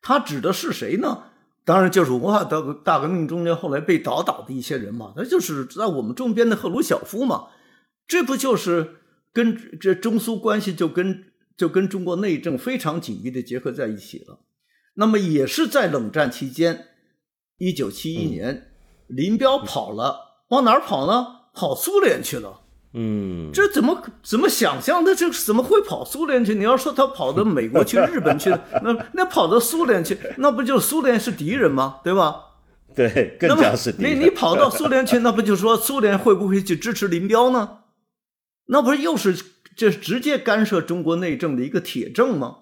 他指的是谁呢？当然就是文化大大革命中间后来被倒倒的一些人嘛，那就是在我们周边的赫鲁晓夫嘛。这不就是跟这中苏关系就跟。就跟中国内政非常紧密的结合在一起了。那么也是在冷战期间，一九七一年，林彪跑了，往哪儿跑呢？跑苏联去了。嗯，这怎么怎么想象的？这怎么会跑苏联去？你要说他跑到美国去、日本去，那那跑到苏联去，那不就苏联是敌人吗？对吧？对，更加是敌人。你你跑到苏联去，那不就说苏联会不会去支持林彪呢？那不是又是这直接干涉中国内政的一个铁证吗？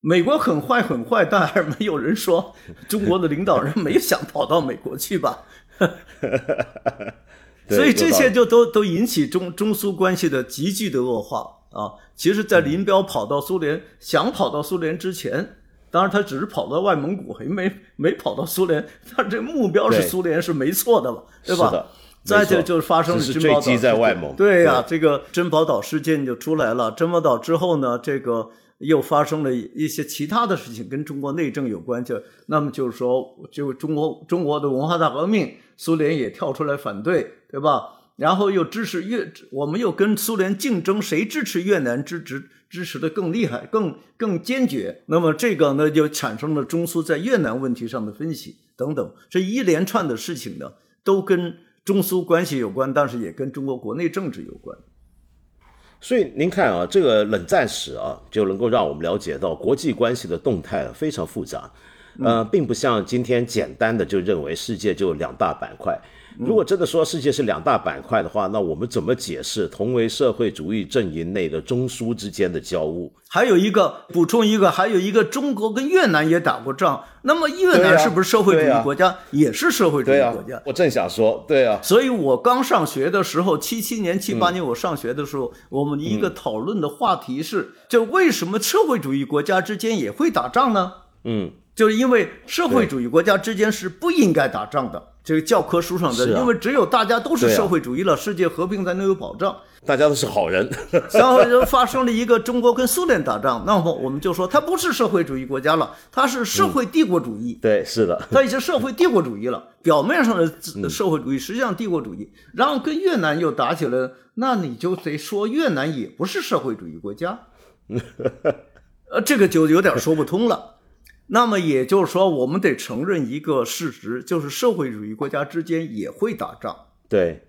美国很坏很坏，但还没有人说中国的领导人没想跑到美国去吧？所以这些就都都引起中中苏关系的急剧的恶化啊！其实，在林彪跑到苏联想跑到苏联之前，当然他只是跑到外蒙古，还没没跑到苏联，但这目标是苏联是没错的了？对吧？再就就发生了珍宝岛在外蒙，对呀，这个珍宝岛事件就出来了。珍宝岛之后呢，这个又发生了一些其他的事情，跟中国内政有关。就那么就是说，就中国中国的文化大革命，苏联也跳出来反对。对吧？然后又支持越，我们又跟苏联竞争，谁支持越南支持支持的更厉害、更更坚决？那么这个呢，就产生了中苏在越南问题上的分歧等等，这一连串的事情呢，都跟中苏关系有关，但是也跟中国国内政治有关。所以您看啊，这个冷战史啊，就能够让我们了解到国际关系的动态非常复杂，呃，并不像今天简单的就认为世界就两大板块。如果真的说世界是两大板块的话，那我们怎么解释同为社会主义阵营内的中枢之间的交恶？还有一个补充一个，还有一个中国跟越南也打过仗，那么越南是不是社会主义国家？也是社会主义国家。我正想说，对啊。所以我刚上学的时候，七七年、七八年我上学的时候，我们一个讨论的话题是：就为什么社会主义国家之间也会打仗呢？嗯，就是因为社会主义国家之间是不应该打仗的。这个教科书上的，因为只有大家都是社会主义了，世界和平才能有保障。大家都是好人，然后就发生了一个中国跟苏联打仗，那么我们就说它不是社会主义国家了，它是社会帝国主义。对，是的，它已经社会帝国主义了，表面上的社会主义，实际上帝国主义。然后跟越南又打起来，那你就得说越南也不是社会主义国家，呃，这个就有点说不通了。那么也就是说，我们得承认一个事实，就是社会主义国家之间也会打仗。对，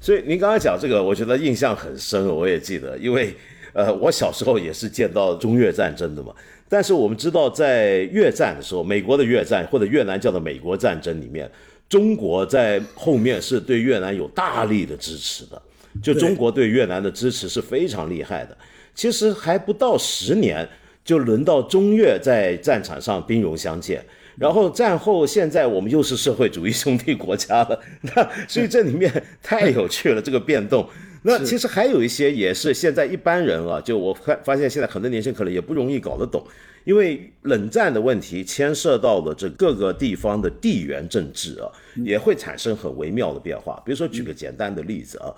所以您刚才讲这个，我觉得印象很深，我也记得，因为呃，我小时候也是见到中越战争的嘛。但是我们知道，在越战的时候，美国的越战或者越南叫的美国战争里面，中国在后面是对越南有大力的支持的，就中国对越南的支持是非常厉害的。其实还不到十年。就轮到中越在战场上兵戎相见，然后战后现在我们又是社会主义兄弟国家了，那所以这里面太有趣了这个变动。那其实还有一些也是现在一般人啊，就我发发现现在很多年轻人可能也不容易搞得懂，因为冷战的问题牵涉到了这各个地方的地缘政治啊，也会产生很微妙的变化。比如说举个简单的例子啊。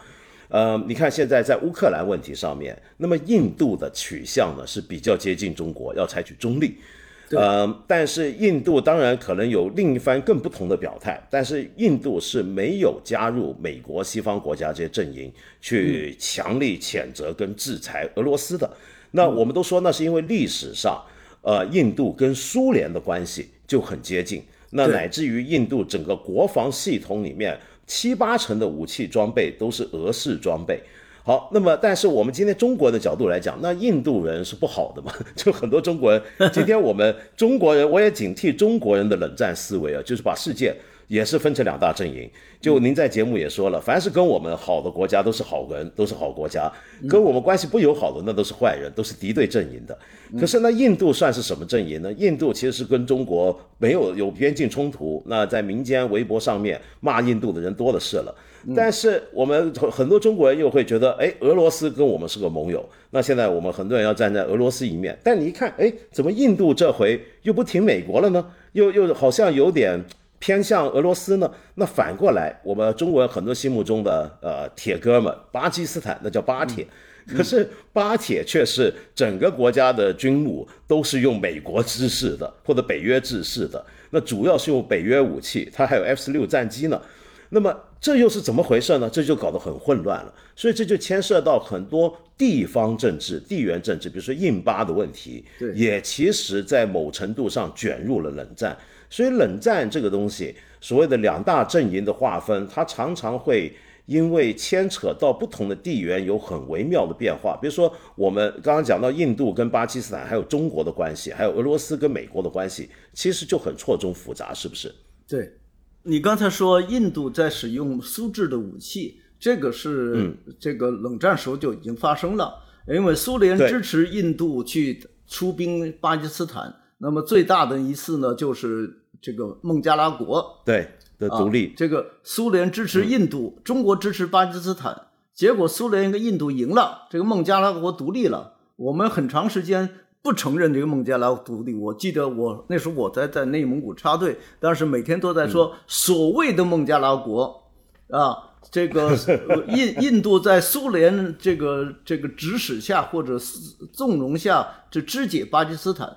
呃，你看现在在乌克兰问题上面，那么印度的取向呢是比较接近中国，要采取中立。呃，但是印度当然可能有另一番更不同的表态，但是印度是没有加入美国、西方国家这些阵营去强力谴责跟制裁俄罗斯的。那我们都说那是因为历史上，呃，印度跟苏联的关系就很接近，那乃至于印度整个国防系统里面。七八成的武器装备都是俄式装备。好，那么但是我们今天中国的角度来讲，那印度人是不好的嘛？就很多中国人，今天我们中国人，我也警惕中国人的冷战思维啊，就是把世界。也是分成两大阵营，就您在节目也说了，凡是跟我们好的国家都是好人，都是好国家；跟我们关系不友好的那都是坏人，都是敌对阵营的。可是那印度算是什么阵营呢？印度其实是跟中国没有有边境冲突，那在民间微博上面骂印度的人多的是了。但是我们很多中国人又会觉得，哎，俄罗斯跟我们是个盟友，那现在我们很多人要站在俄罗斯一面。但你一看，哎，怎么印度这回又不挺美国了呢？又又好像有点。偏向俄罗斯呢？那反过来，我们中国人很多心目中的呃铁哥们，巴基斯坦那叫巴铁，可是巴铁却是整个国家的军武都是用美国制式的或者北约制式的，那主要是用北约武器，它还有 F 十六战机呢。那么这又是怎么回事呢？这就搞得很混乱了。所以这就牵涉到很多地方政治、地缘政治，比如说印巴的问题，也其实在某程度上卷入了冷战。所以冷战这个东西，所谓的两大阵营的划分，它常常会因为牵扯到不同的地缘有很微妙的变化。比如说，我们刚刚讲到印度跟巴基斯坦，还有中国的关系，还有俄罗斯跟美国的关系，其实就很错综复杂，是不是？对，你刚才说印度在使用苏制的武器，这个是这个冷战时候就已经发生了，因为苏联支持印度去出兵巴基斯坦，那么最大的一次呢，就是这个孟加拉国。对。的独立，这个苏联支持印度，中国支持巴基斯坦，结果苏联跟印度赢了，这个孟加拉国独立了。我们很长时间不承认这个孟加拉独立。我记得我那时候我在在内蒙古插队，当时每天都在说所谓的孟加拉国啊，这个 印印度在苏联这个这个指使下或者纵容下，这肢解巴基斯坦。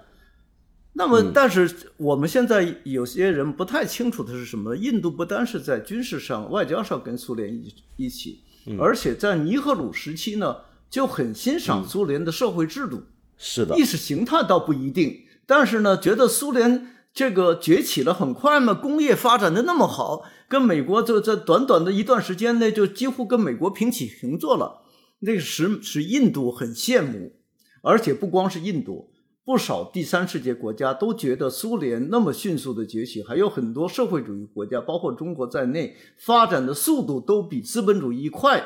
那么，但是我们现在有些人不太清楚的是什么？印度不单是在军事上、外交上跟苏联一一起，而且在尼赫鲁时期呢，就很欣赏苏联的社会制度。是的，意识形态倒不一定，但是呢，觉得苏联这个崛起了很快嘛，工业发展的那么好，跟美国就在短短的一段时间内就几乎跟美国平起平坐了，那使使印度很羡慕，而且不光是印度。不少第三世界国家都觉得苏联那么迅速的崛起，还有很多社会主义国家，包括中国在内，发展的速度都比资本主义快。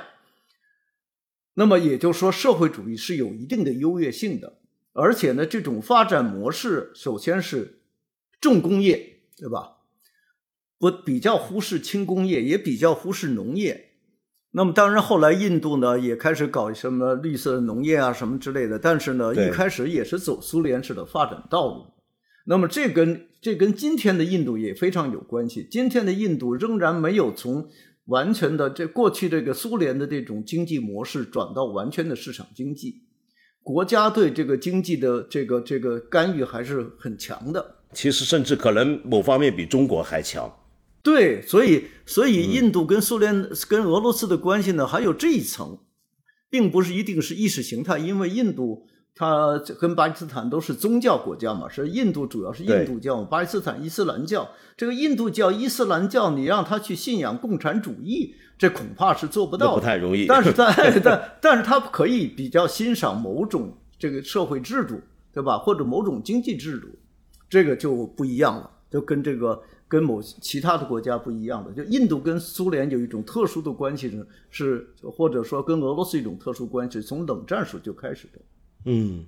那么也就是说，社会主义是有一定的优越性的。而且呢，这种发展模式首先是重工业，对吧？不比较忽视轻工业，也比较忽视农业。那么当然，后来印度呢也开始搞什么绿色农业啊什么之类的，但是呢，一开始也是走苏联式的发展道路。那么这跟这跟今天的印度也非常有关系。今天的印度仍然没有从完全的这过去这个苏联的这种经济模式转到完全的市场经济，国家对这个经济的这个这个干预还是很强的。其实甚至可能某方面比中国还强。对，所以所以印度跟苏联、跟俄罗斯的关系呢，还有这一层，并不是一定是意识形态，因为印度它跟巴基斯坦都是宗教国家嘛，是印度主要是印度教，巴基斯坦伊斯兰教。这个印度教、伊斯兰教，你让他去信仰共产主义，这恐怕是做不到，不太容易。但是在 但但是他可以比较欣赏某种这个社会制度，对吧？或者某种经济制度，这个就不一样了，就跟这个。跟某其他的国家不一样的，就印度跟苏联有一种特殊的关系呢，是或者说跟俄罗斯一种特殊关系，从冷战时就开始的。嗯，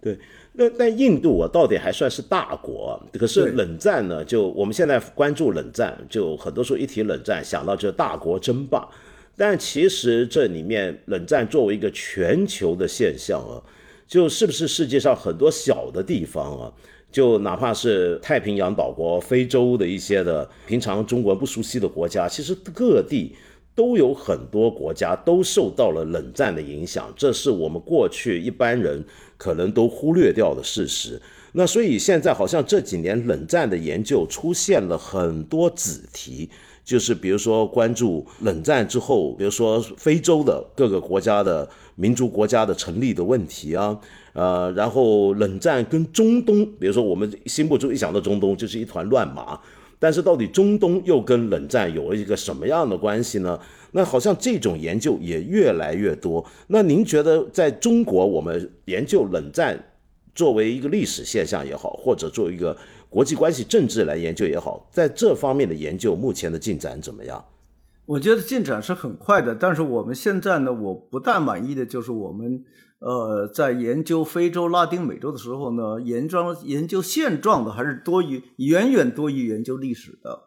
对。那那印度啊，到底还算是大国，可是冷战呢，就我们现在关注冷战，就很多时候一提冷战，想到就大国争霸。但其实这里面，冷战作为一个全球的现象啊，就是不是世界上很多小的地方啊？就哪怕是太平洋岛国、非洲的一些的平常中国人不熟悉的国家，其实各地都有很多国家都受到了冷战的影响，这是我们过去一般人可能都忽略掉的事实。那所以现在好像这几年冷战的研究出现了很多子题，就是比如说关注冷战之后，比如说非洲的各个国家的民族国家的成立的问题啊。呃，然后冷战跟中东，比如说我们心目中一想到中东就是一团乱麻，但是到底中东又跟冷战有了一个什么样的关系呢？那好像这种研究也越来越多。那您觉得在中国，我们研究冷战作为一个历史现象也好，或者作为一个国际关系政治来研究也好，在这方面的研究目前的进展怎么样？我觉得进展是很快的，但是我们现在呢，我不大满意的就是我们。呃，在研究非洲、拉丁美洲的时候呢，研究研究现状的还是多于远远多于研究历史的，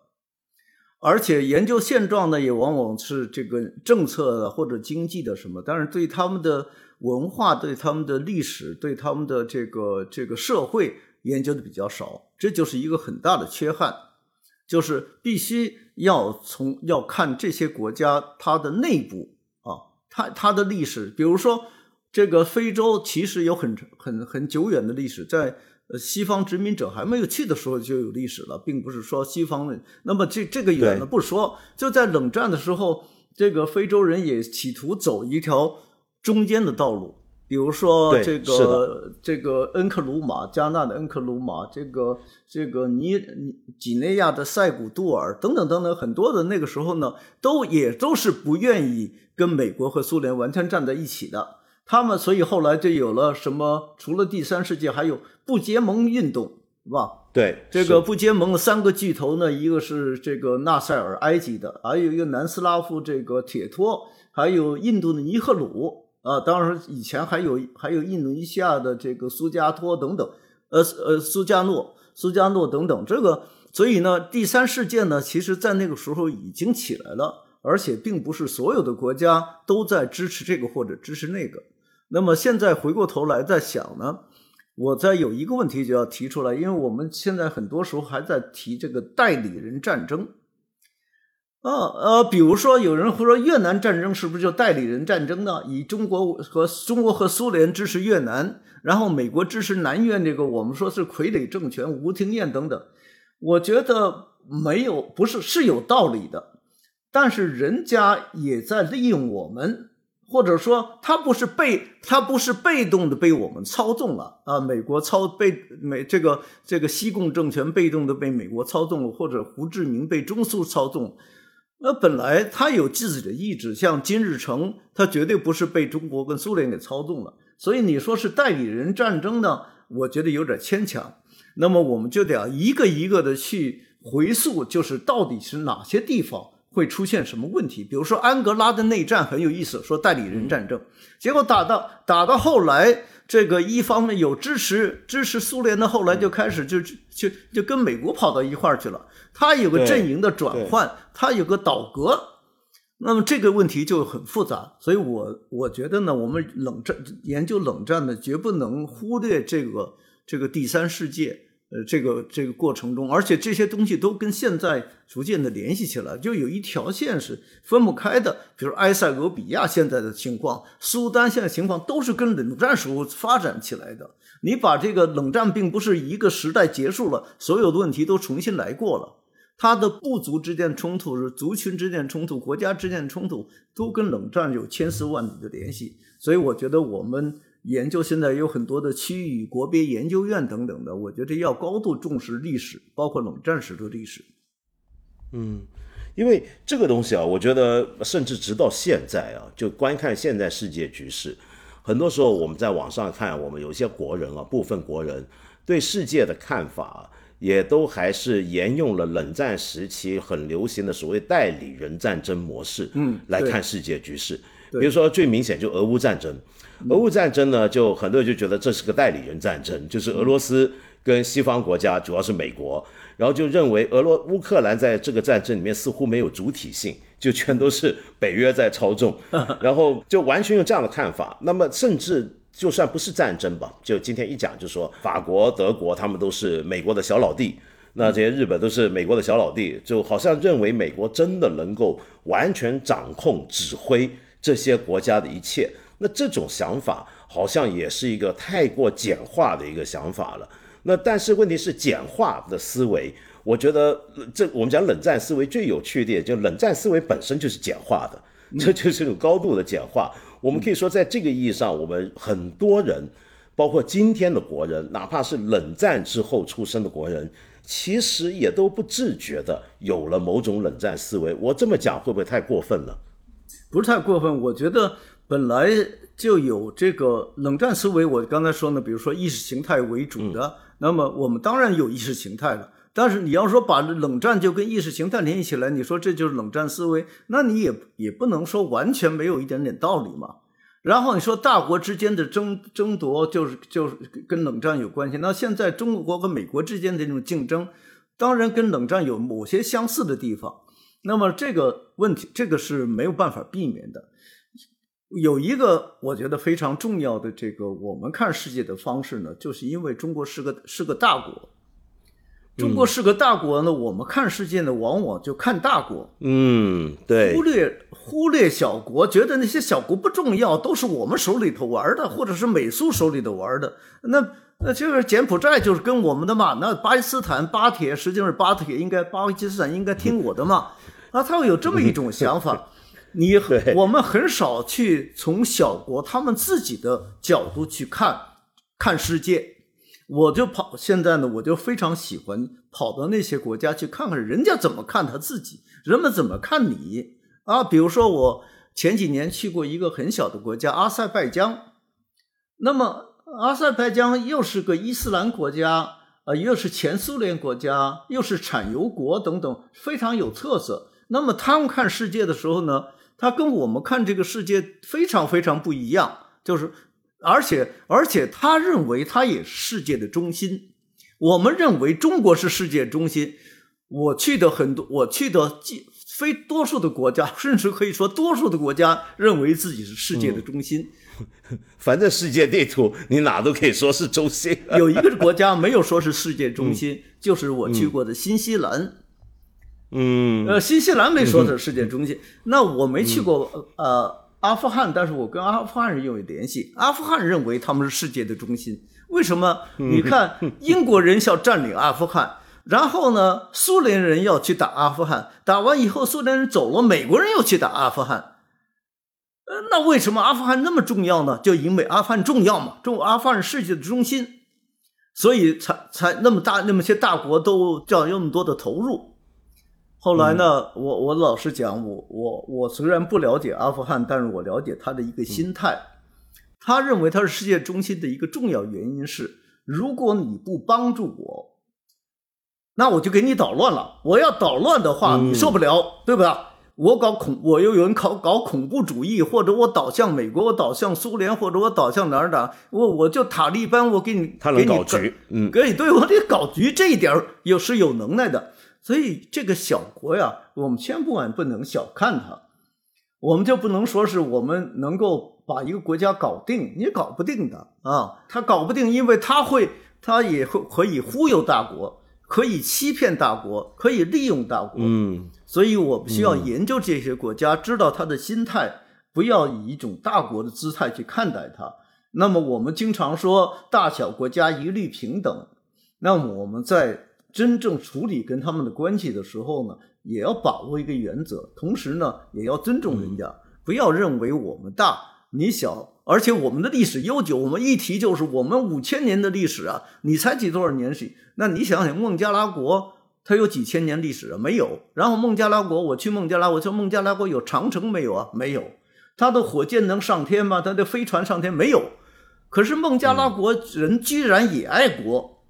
而且研究现状呢，也往往是这个政策的或者经济的什么，但是对他们的文化、对他们的历史、对他们的这个这个社会研究的比较少，这就是一个很大的缺憾，就是必须要从要看这些国家它的内部啊，它它的历史，比如说。这个非洲其实有很很很久远的历史，在呃西方殖民者还没有去的时候就有历史了，并不是说西方人。那么这这个远的不说，就在冷战的时候，这个非洲人也企图走一条中间的道路，比如说这个这个恩克鲁马，加纳的恩克鲁马，这个这个尼尼几内亚的塞古杜尔等等等等，很多的那个时候呢，都也都是不愿意跟美国和苏联完全站在一起的。他们所以后来就有了什么，除了第三世界，还有不结盟运动，是吧？对，这个不结盟的三个巨头呢，一个是这个纳赛尔，埃及的，还有一个南斯拉夫这个铁托，还有印度的尼赫鲁啊，当然以前还有还有印度尼西亚的这个苏加托等等，呃呃苏加诺、苏加诺等等，这个所以呢，第三世界呢，其实在那个时候已经起来了，而且并不是所有的国家都在支持这个或者支持那个。那么现在回过头来再想呢，我在有一个问题就要提出来，因为我们现在很多时候还在提这个代理人战争。啊呃，比如说有人会说越南战争是不是就代理人战争呢？以中国和中国和苏联支持越南，然后美国支持南越，这个我们说是傀儡政权，吴廷艳等等。我觉得没有，不是是有道理的，但是人家也在利用我们。或者说他不是被他不是被动的被我们操纵了啊！美国操被美这个这个西贡政权被动的被美国操纵了，或者胡志明被中苏操纵。那本来他有自己的意志，像金日成，他绝对不是被中国跟苏联给操纵了。所以你说是代理人战争呢？我觉得有点牵强。那么我们就得要一个一个的去回溯，就是到底是哪些地方。会出现什么问题？比如说安哥拉的内战很有意思，说代理人战争，结果打到打到后来，这个一方面有支持支持苏联的，后来就开始就就就跟美国跑到一块儿去了。他有个阵营的转换，他有个倒戈，那么这个问题就很复杂。所以我我觉得呢，我们冷战研究冷战呢，绝不能忽略这个这个第三世界。呃，这个这个过程中，而且这些东西都跟现在逐渐的联系起来，就有一条线是分不开的。比如埃塞俄比亚现在的情况，苏丹现在情况都是跟冷战时候发展起来的。你把这个冷战并不是一个时代结束了，所有的问题都重新来过了。它的部族之间冲突、是族群之间冲突、国家之间冲突，都跟冷战有千丝万缕的联系。所以我觉得我们。研究现在有很多的区域国别研究院等等的，我觉得要高度重视历史，包括冷战时的历史。嗯，因为这个东西啊，我觉得甚至直到现在啊，就观看现在世界局势，很多时候我们在网上看，我们有些国人啊，部分国人对世界的看法，也都还是沿用了冷战时期很流行的所谓代理人战争模式，嗯，来看世界局势。比如说最明显就俄乌战争。俄乌战争呢，就很多人就觉得这是个代理人战争，就是俄罗斯跟西方国家，主要是美国，然后就认为俄罗乌克兰在这个战争里面似乎没有主体性，就全都是北约在操纵，然后就完全用这样的看法。那么甚至就算不是战争吧，就今天一讲就说法国、德国他们都是美国的小老弟，那这些日本都是美国的小老弟，就好像认为美国真的能够完全掌控、指挥这些国家的一切。那这种想法好像也是一个太过简化的一个想法了。那但是问题是简化的思维，我觉得这我们讲冷战思维最有趣的，就冷战思维本身就是简化的，这就是一种高度的简化。我们可以说，在这个意义上，我们很多人，包括今天的国人，哪怕是冷战之后出生的国人，其实也都不自觉的有了某种冷战思维。我这么讲会不会太过分了？不是太过分，我觉得。本来就有这个冷战思维，我刚才说呢，比如说意识形态为主的，那么我们当然有意识形态了。但是你要说把冷战就跟意识形态联系起来，你说这就是冷战思维，那你也也不能说完全没有一点点道理嘛。然后你说大国之间的争争夺就是就是跟冷战有关系，那现在中国和美国之间的这种竞争，当然跟冷战有某些相似的地方。那么这个问题，这个是没有办法避免的。有一个我觉得非常重要的这个我们看世界的方式呢，就是因为中国是个是个大国，中国是个大国呢，我们看世界呢，往往就看大国，嗯，对，忽略忽略小国，觉得那些小国不重要，都是我们手里头玩的，或者是美苏手里头玩的。那那就是柬埔寨就是跟我们的嘛，那巴基斯坦巴铁实际上是巴铁，应该巴基斯坦应该听我的嘛，啊，他会有这么一种想法。你我们很少去从小国他们自己的角度去看看世界。我就跑，现在呢，我就非常喜欢跑到那些国家去看看人家怎么看他自己，人们怎么看你啊？比如说我前几年去过一个很小的国家阿塞拜疆，那么阿塞拜疆又是个伊斯兰国家，呃，又是前苏联国家，又是产油国等等，非常有特色。那么他们看世界的时候呢，他跟我们看这个世界非常非常不一样，就是。而且，而且，他认为他也是世界的中心。我们认为中国是世界中心。我去的很多，我去的非多数的国家，甚至可以说多数的国家认为自己是世界的中心。反正世界地图，你哪都可以说是中心。有一个国家没有说是世界中心，就是我去过的新西兰。嗯，呃，新西兰没说是世界中心。那我没去过，呃。阿富汗，但是我跟阿富汗人有联系。阿富汗认为他们是世界的中心。为什么？你看，英国人要占领阿富汗，然后呢，苏联人要去打阿富汗，打完以后，苏联人走了，美国人又去打阿富汗。呃，那为什么阿富汗那么重要呢？就因为阿富汗重要嘛，中阿富汗是世界的中心，所以才才那么大，那么些大国都叫那么多的投入。后来呢，我我老实讲，我我我虽然不了解阿富汗，但是我了解他的一个心态。他认为他是世界中心的一个重要原因是，如果你不帮助我，那我就给你捣乱了。我要捣乱的话，你受不了，对吧？我搞恐，我又有人搞搞恐怖主义，或者我倒向美国，我倒向苏联，或者我倒向哪儿哪，我我就塔利班，我给你，他能搞局，嗯，可以对我得搞局，这一点有是有能耐的。所以这个小国呀，我们千万不能小看它，我们就不能说是我们能够把一个国家搞定，你搞不定的啊，他搞不定，因为他会，他也会可以忽悠大国，可以欺骗大国，可以利用大国。嗯，所以我们需要研究这些国家，知道他的心态，不要以一种大国的姿态去看待它。那么我们经常说大小国家一律平等，那么我们在。真正处理跟他们的关系的时候呢，也要把握一个原则，同时呢，也要尊重人家，不要认为我们大你小。而且我们的历史悠久，我们一提就是我们五千年的历史啊，你才几多少年史？那你想想，孟加拉国它有几千年历史啊？没有。然后孟加拉国，我去孟加拉，我说孟加拉国有长城没有啊？没有。它的火箭能上天吗？它的飞船上天没有。可是孟加拉国人居然也爱国，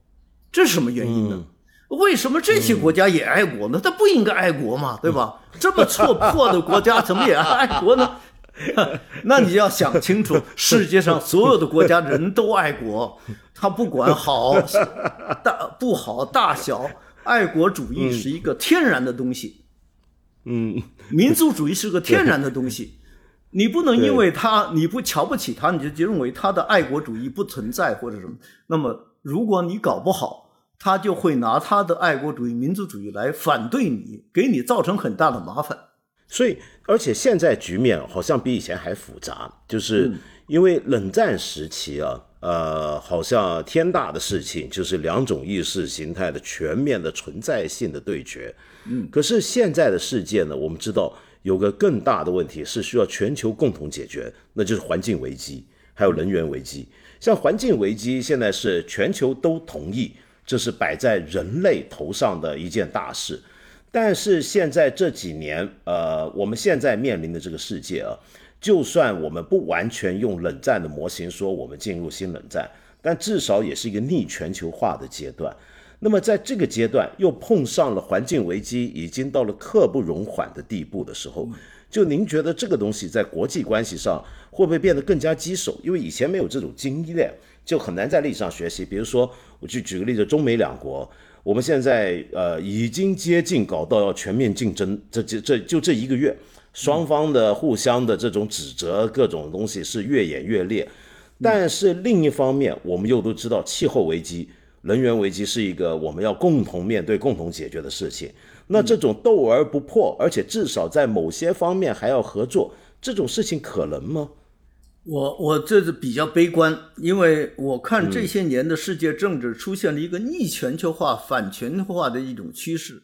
这是什么原因呢？为什么这些国家也爱国呢？他不应该爱国嘛，对吧？这么错破的国家怎么也爱国呢？那你要想清楚，世界上所有的国家人都爱国，他不管好大不好大小，爱国主义是一个天然的东西。嗯，民族主义是个天然的东西，你不能因为他你不瞧不起他，你就认为他的爱国主义不存在或者什么。那么，如果你搞不好，他就会拿他的爱国主义、民族主义来反对你，给你造成很大的麻烦。所以，而且现在局面好像比以前还复杂，就是因为冷战时期啊，呃，好像天大的事情就是两种意识形态的全面的存在性的对决。嗯，可是现在的世界呢，我们知道有个更大的问题是需要全球共同解决，那就是环境危机，还有能源危机。像环境危机，现在是全球都同意。这是摆在人类头上的一件大事，但是现在这几年，呃，我们现在面临的这个世界啊，就算我们不完全用冷战的模型说我们进入新冷战，但至少也是一个逆全球化的阶段。那么在这个阶段又碰上了环境危机，已经到了刻不容缓的地步的时候，就您觉得这个东西在国际关系上会不会变得更加棘手？因为以前没有这种经验。就很难在历史上学习。比如说，我去举个例子，中美两国，我们现在呃已经接近搞到要全面竞争，这这这就这一个月，双方的互相的这种指责，各种东西是越演越烈。但是另一方面，我们又都知道，气候危机、能源危机是一个我们要共同面对、共同解决的事情。那这种斗而不破，而且至少在某些方面还要合作，这种事情可能吗？我我这是比较悲观，因为我看这些年的世界政治出现了一个逆全球化、反全球化的一种趋势。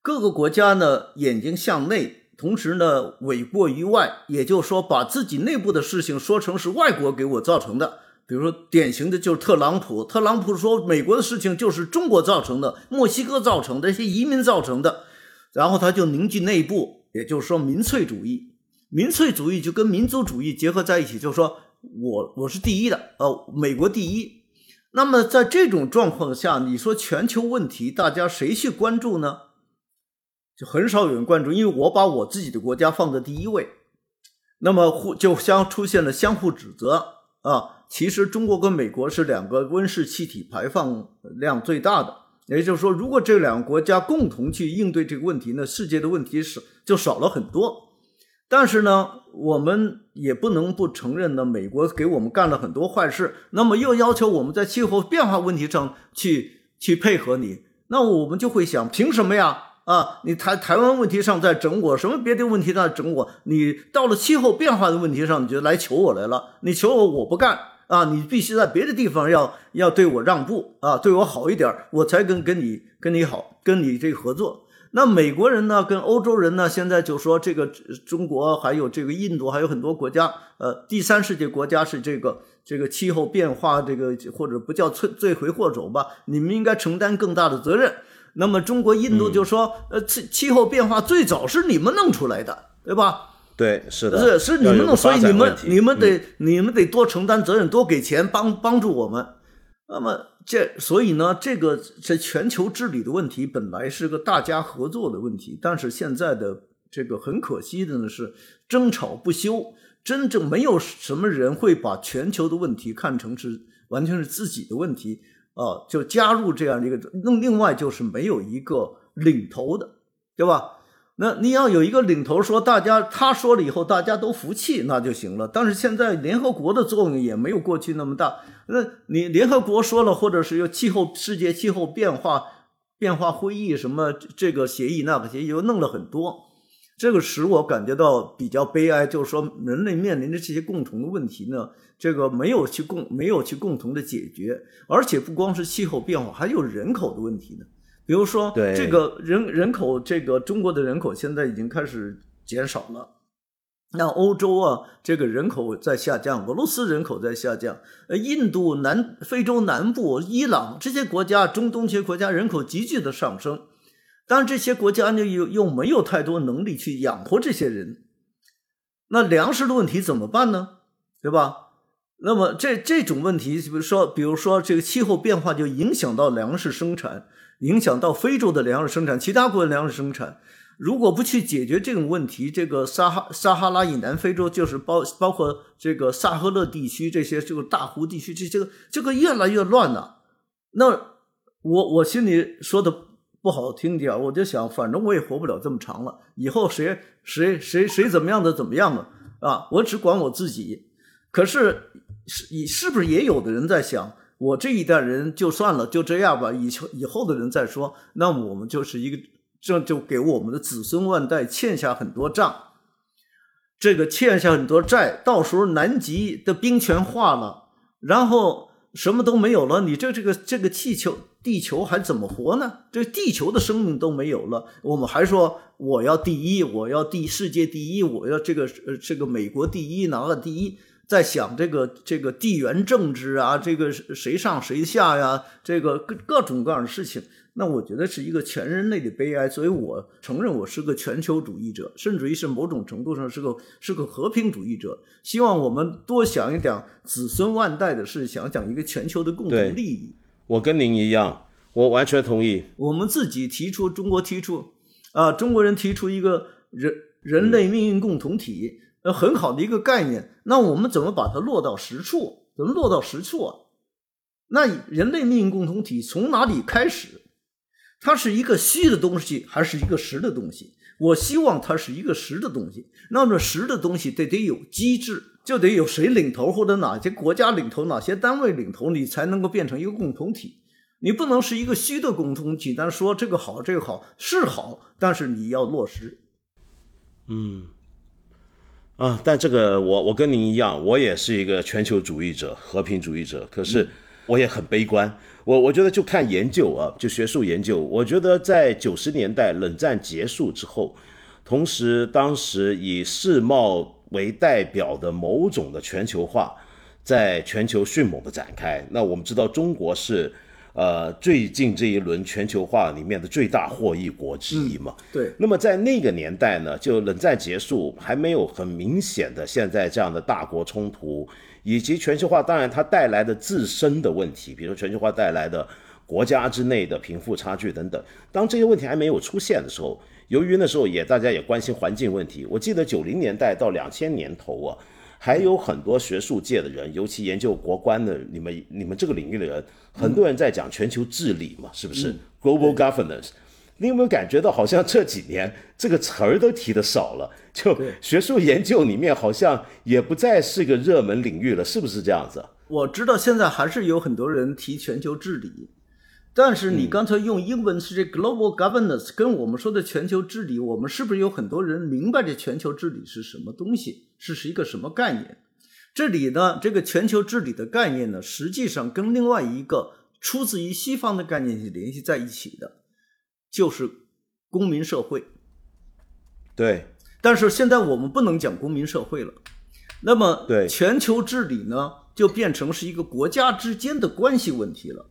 各个国家呢眼睛向内，同时呢诿过于外，也就是说把自己内部的事情说成是外国给我造成的。比如说，典型的就是特朗普，特朗普说美国的事情就是中国造成的，墨西哥造成的，一些移民造成的，然后他就凝聚内部，也就是说民粹主义，民粹主义就跟民族主义结合在一起，就是说我我是第一的，呃，美国第一。那么在这种状况下，你说全球问题大家谁去关注呢？就很少有人关注，因为我把我自己的国家放在第一位，那么互就相出现了相互指责啊。其实中国跟美国是两个温室气体排放量最大的，也就是说，如果这两个国家共同去应对这个问题呢，世界的问题是就少了很多。但是呢，我们也不能不承认呢，美国给我们干了很多坏事，那么又要求我们在气候变化问题上去去配合你，那我们就会想，凭什么呀？啊，你台台湾问题上在整我，什么别的问题在整我？你到了气候变化的问题上，你就来求我来了，你求我我不干。啊，你必须在别的地方要要对我让步啊，对我好一点，我才跟跟你跟你好，跟你这个合作。那美国人呢，跟欧洲人呢，现在就说这个中国还有这个印度，还有很多国家，呃，第三世界国家是这个这个气候变化这个或者不叫罪罪魁祸首吧，你们应该承担更大的责任。那么中国、印度就说，呃，气气候变化最早是你们弄出来的，对吧？对，是的，是是你们弄，所以你们你们得你们得多承担责任，多给钱帮帮助我们。那么这所以呢，这个这全球治理的问题本来是个大家合作的问题，但是现在的这个很可惜的呢是争吵不休，真正没有什么人会把全球的问题看成是完全是自己的问题啊，就加入这样一个。那另外就是没有一个领头的，对吧？那你要有一个领头说，大家他说了以后，大家都服气，那就行了。但是现在联合国的作用也没有过去那么大。那你联合国说了，或者是有气候世界气候变化变化会议什么这个协议那个协议又弄了很多，这个使我感觉到比较悲哀，就是说人类面临的这些共同的问题呢，这个没有去共没有去共同的解决，而且不光是气候变化，还有人口的问题呢。比如说，这个人人口，这个中国的人口现在已经开始减少了。那欧洲啊，这个人口在下降，俄罗斯人口在下降，呃，印度南、非洲南部、伊朗这些国家，中东这些国家人口急剧的上升。但这些国家呢，又又没有太多能力去养活这些人。那粮食的问题怎么办呢？对吧？那么这这种问题，比如说，比如说这个气候变化就影响到粮食生产。影响到非洲的粮食生产，其他国家粮食生产，如果不去解决这种问题，这个撒哈撒哈拉以南非洲就是包包括这个萨赫勒地区这些这个大湖地区，这这个这个越来越乱了。那我我心里说的不好听点我就想，反正我也活不了这么长了，以后谁谁谁谁怎么样的怎么样了啊？我只管我自己。可是是是不是也有的人在想？我这一代人就算了，就这样吧，以后以后的人再说。那我们就是一个，这就给我们的子孙万代欠下很多账，这个欠下很多债。到时候南极的冰全化了，然后什么都没有了，你这这个这个气球地球还怎么活呢？这地球的生命都没有了，我们还说我要第一，我要第世界第一，我要这个呃这个美国第一，拿了第一。在想这个这个地缘政治啊，这个谁上谁下呀，这个各各种各样的事情，那我觉得是一个全人类的悲哀。所以我承认我是个全球主义者，甚至于是某种程度上是个是个和平主义者。希望我们多想一点子孙万代的事，想想一个全球的共同利益。我跟您一样，我完全同意。我们自己提出，中国提出，啊，中国人提出一个人人类命运共同体。呃，很好的一个概念，那我们怎么把它落到实处？怎么落到实处啊？那人类命运共同体从哪里开始？它是一个虚的东西，还是一个实的东西？我希望它是一个实的东西。那么实的东西得得有机制，就得有谁领头，或者哪些国家领头，哪些单位领头，你才能够变成一个共同体。你不能是一个虚的共同体，单说这个好，这个好是好，但是你要落实。嗯。啊，但这个我我跟您一样，我也是一个全球主义者、和平主义者。可是我也很悲观。我我觉得就看研究啊，就学术研究。我觉得在九十年代冷战结束之后，同时当时以世贸为代表的某种的全球化，在全球迅猛的展开。那我们知道中国是。呃，最近这一轮全球化里面的最大获益国之一嘛。对。那么在那个年代呢，就冷战结束，还没有很明显的现在这样的大国冲突，以及全球化当然它带来的自身的问题，比如全球化带来的国家之内的贫富差距等等。当这些问题还没有出现的时候，由于那时候也大家也关心环境问题，我记得九零年代到两千年头啊。还有很多学术界的人，尤其研究国关的，你们你们这个领域的人，很多人在讲全球治理嘛，是不是？Global governance，你有没有感觉到好像这几年这个词儿都提的少了？就学术研究里面好像也不再是个热门领域了，是不是这样子？我知道现在还是有很多人提全球治理。但是你刚才用英文是这 global governance，跟我们说的全球治理，我们是不是有很多人明白这全球治理是什么东西，是是一个什么概念？这里呢，这个全球治理的概念呢，实际上跟另外一个出自于西方的概念是联系在一起的，就是公民社会。对。但是现在我们不能讲公民社会了，那么对全球治理呢，就变成是一个国家之间的关系问题了。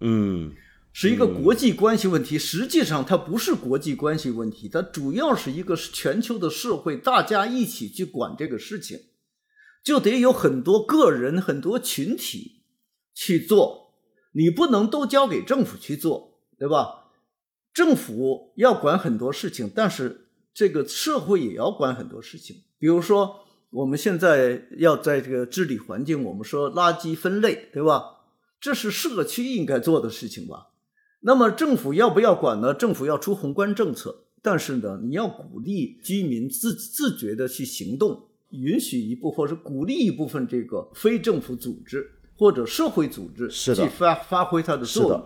嗯，是一个国际关系问题。实际上，它不是国际关系问题，它主要是一个全球的社会，大家一起去管这个事情，就得有很多个人、很多群体去做。你不能都交给政府去做，对吧？政府要管很多事情，但是这个社会也要管很多事情。比如说，我们现在要在这个治理环境，我们说垃圾分类，对吧？这是社区应该做的事情吧？那么政府要不要管呢？政府要出宏观政策，但是呢，你要鼓励居民自自觉的去行动，允许一部分或者鼓励一部分这个非政府组织或者社会组织去发发挥它的作用。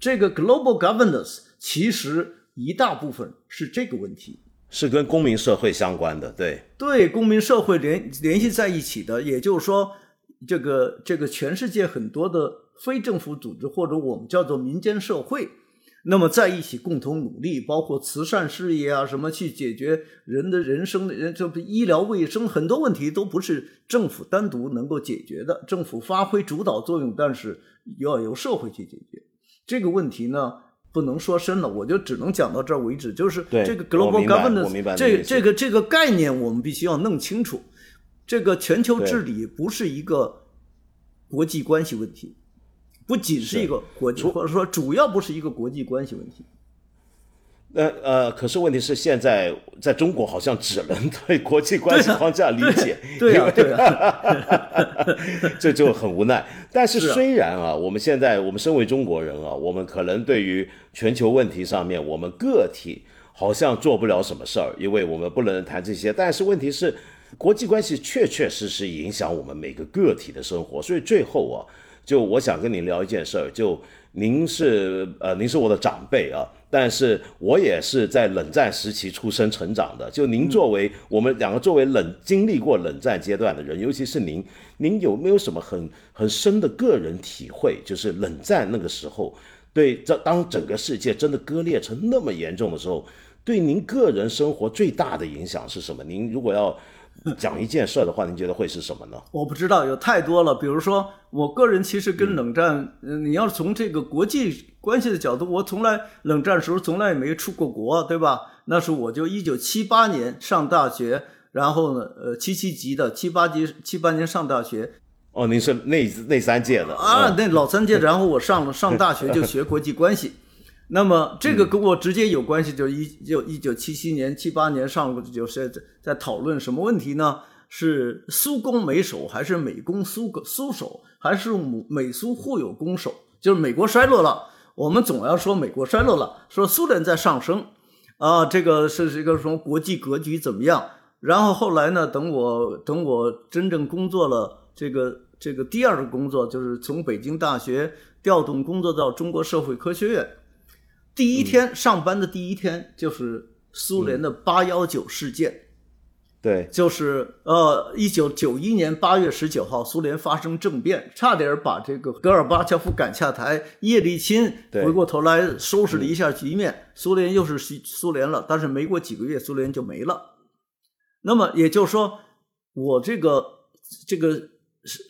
这个 global governance 其实一大部分是这个问题，是跟公民社会相关的，对对，公民社会联联系在一起的。也就是说，这个这个全世界很多的。非政府组织或者我们叫做民间社会，那么在一起共同努力，包括慈善事业啊，什么去解决人的人生的人，这不医疗卫生很多问题都不是政府单独能够解决的，政府发挥主导作用，但是要由社会去解决这个问题呢，不能说深了，我就只能讲到这儿为止。就是这个 global governance 这这个这个概念，我们必须要弄清楚，这个全球治理不是一个国际关系问题。不仅是一个国际，或者说主要不是一个国际关系问题。那呃，可是问题是现在在中国好像只能对国际关系框架理解，对啊，这就很无奈。但是虽然啊，我们现在我们身为中国人啊，我们可能对于全球问题上面，我们个体好像做不了什么事儿，因为我们不能谈这些。但是问题是，国际关系确确实实影响我们每个个体的生活，所以最后啊。就我想跟您聊一件事儿，就您是呃，您是我的长辈啊，但是我也是在冷战时期出生成长的。就您作为我们两个作为冷经历过冷战阶段的人，尤其是您，您有没有什么很很深的个人体会？就是冷战那个时候，对这当整个世界真的割裂成那么严重的时候，对您个人生活最大的影响是什么？您如果要。讲一件事的话，您觉得会是什么呢？我不知道，有太多了。比如说，我个人其实跟冷战，嗯，你要从这个国际关系的角度，我从来冷战时候从来也没出过国，对吧？那时候我就一九七八年上大学，然后呢，呃，七七级的，七八级七八年上大学。哦，您是那那三届的啊？那老三届，然后我上了上大学就学国际关系。那么这个跟我直接有关系，就一就一九七七年、七八年上就是在在讨论什么问题呢？是苏攻美守，还是美攻苏苏守，还是美苏互有攻守？就是美国衰落了，我们总要说美国衰落了，说苏联在上升啊，这个是一个什么国际格局怎么样？然后后来呢，等我等我真正工作了，这个这个第二个工作就是从北京大学调动工作到中国社会科学院。第一天上班的第一天就是苏联的八幺九事件，对，就是呃，一九九一年八月十九号，苏联发生政变，差点把这个戈尔巴乔夫赶下台，叶利钦回过头来收拾了一下局面，苏联又是苏苏联了。但是没过几个月，苏联就没了。那么也就是说，我这个这个是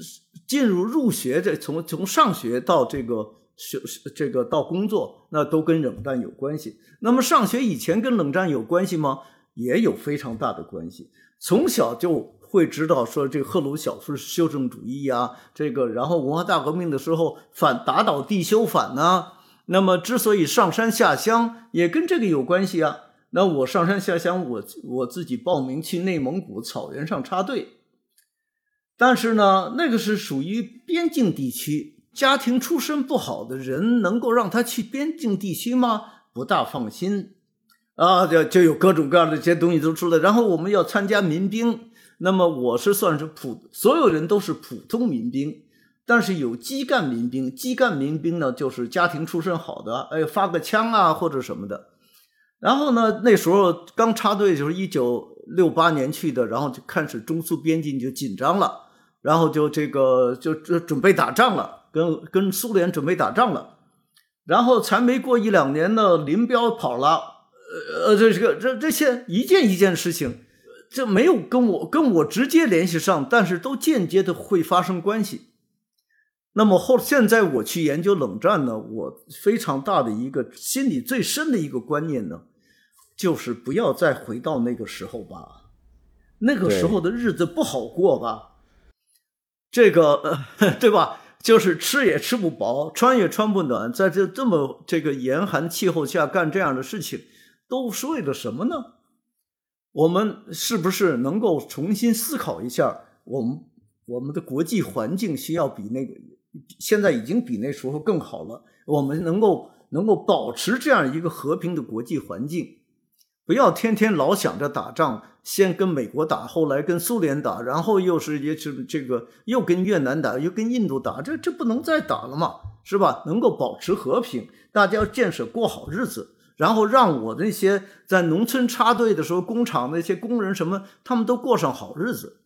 进入入学，这从从上学到这个学这个到工作，那都跟冷战有关系。那么上学以前跟冷战有关系吗？也有非常大的关系。从小就会知道说这个赫鲁晓夫修正主义呀，这个然后文化大革命的时候反打倒地修反呢。那么之所以上山下乡，也跟这个有关系啊。那我上山下乡，我我自己报名去内蒙古草原上插队，但是呢，那个是属于边境地区，家庭出身不好的人能够让他去边境地区吗？不大放心。啊，就就有各种各样的这些东西都出来，然后我们要参加民兵，那么我是算是普，所有人都是普通民兵，但是有基干民兵，基干民兵呢就是家庭出身好的，哎，发个枪啊或者什么的，然后呢那时候刚插队就是一九六八年去的，然后就开始中苏边境就紧张了，然后就这个就就准备打仗了，跟跟苏联准备打仗了，然后才没过一两年呢，林彪跑了。呃呃，这这个这这些一件一件事情，这没有跟我跟我直接联系上，但是都间接的会发生关系。那么后现在我去研究冷战呢，我非常大的一个心里最深的一个观念呢，就是不要再回到那个时候吧，那个时候的日子不好过吧，这个呃 对吧？就是吃也吃不饱，穿也穿不暖，在这这么这个严寒气候下干这样的事情。都是为了什么呢？我们是不是能够重新思考一下？我们我们的国际环境需要比那个现在已经比那时候更好了。我们能够能够保持这样一个和平的国际环境，不要天天老想着打仗，先跟美国打，后来跟苏联打，然后又是也是这个又跟越南打，又跟印度打，这这不能再打了嘛？是吧？能够保持和平，大家要建设过好日子。然后让我那些在农村插队的时候，工厂那些工人什么，他们都过上好日子。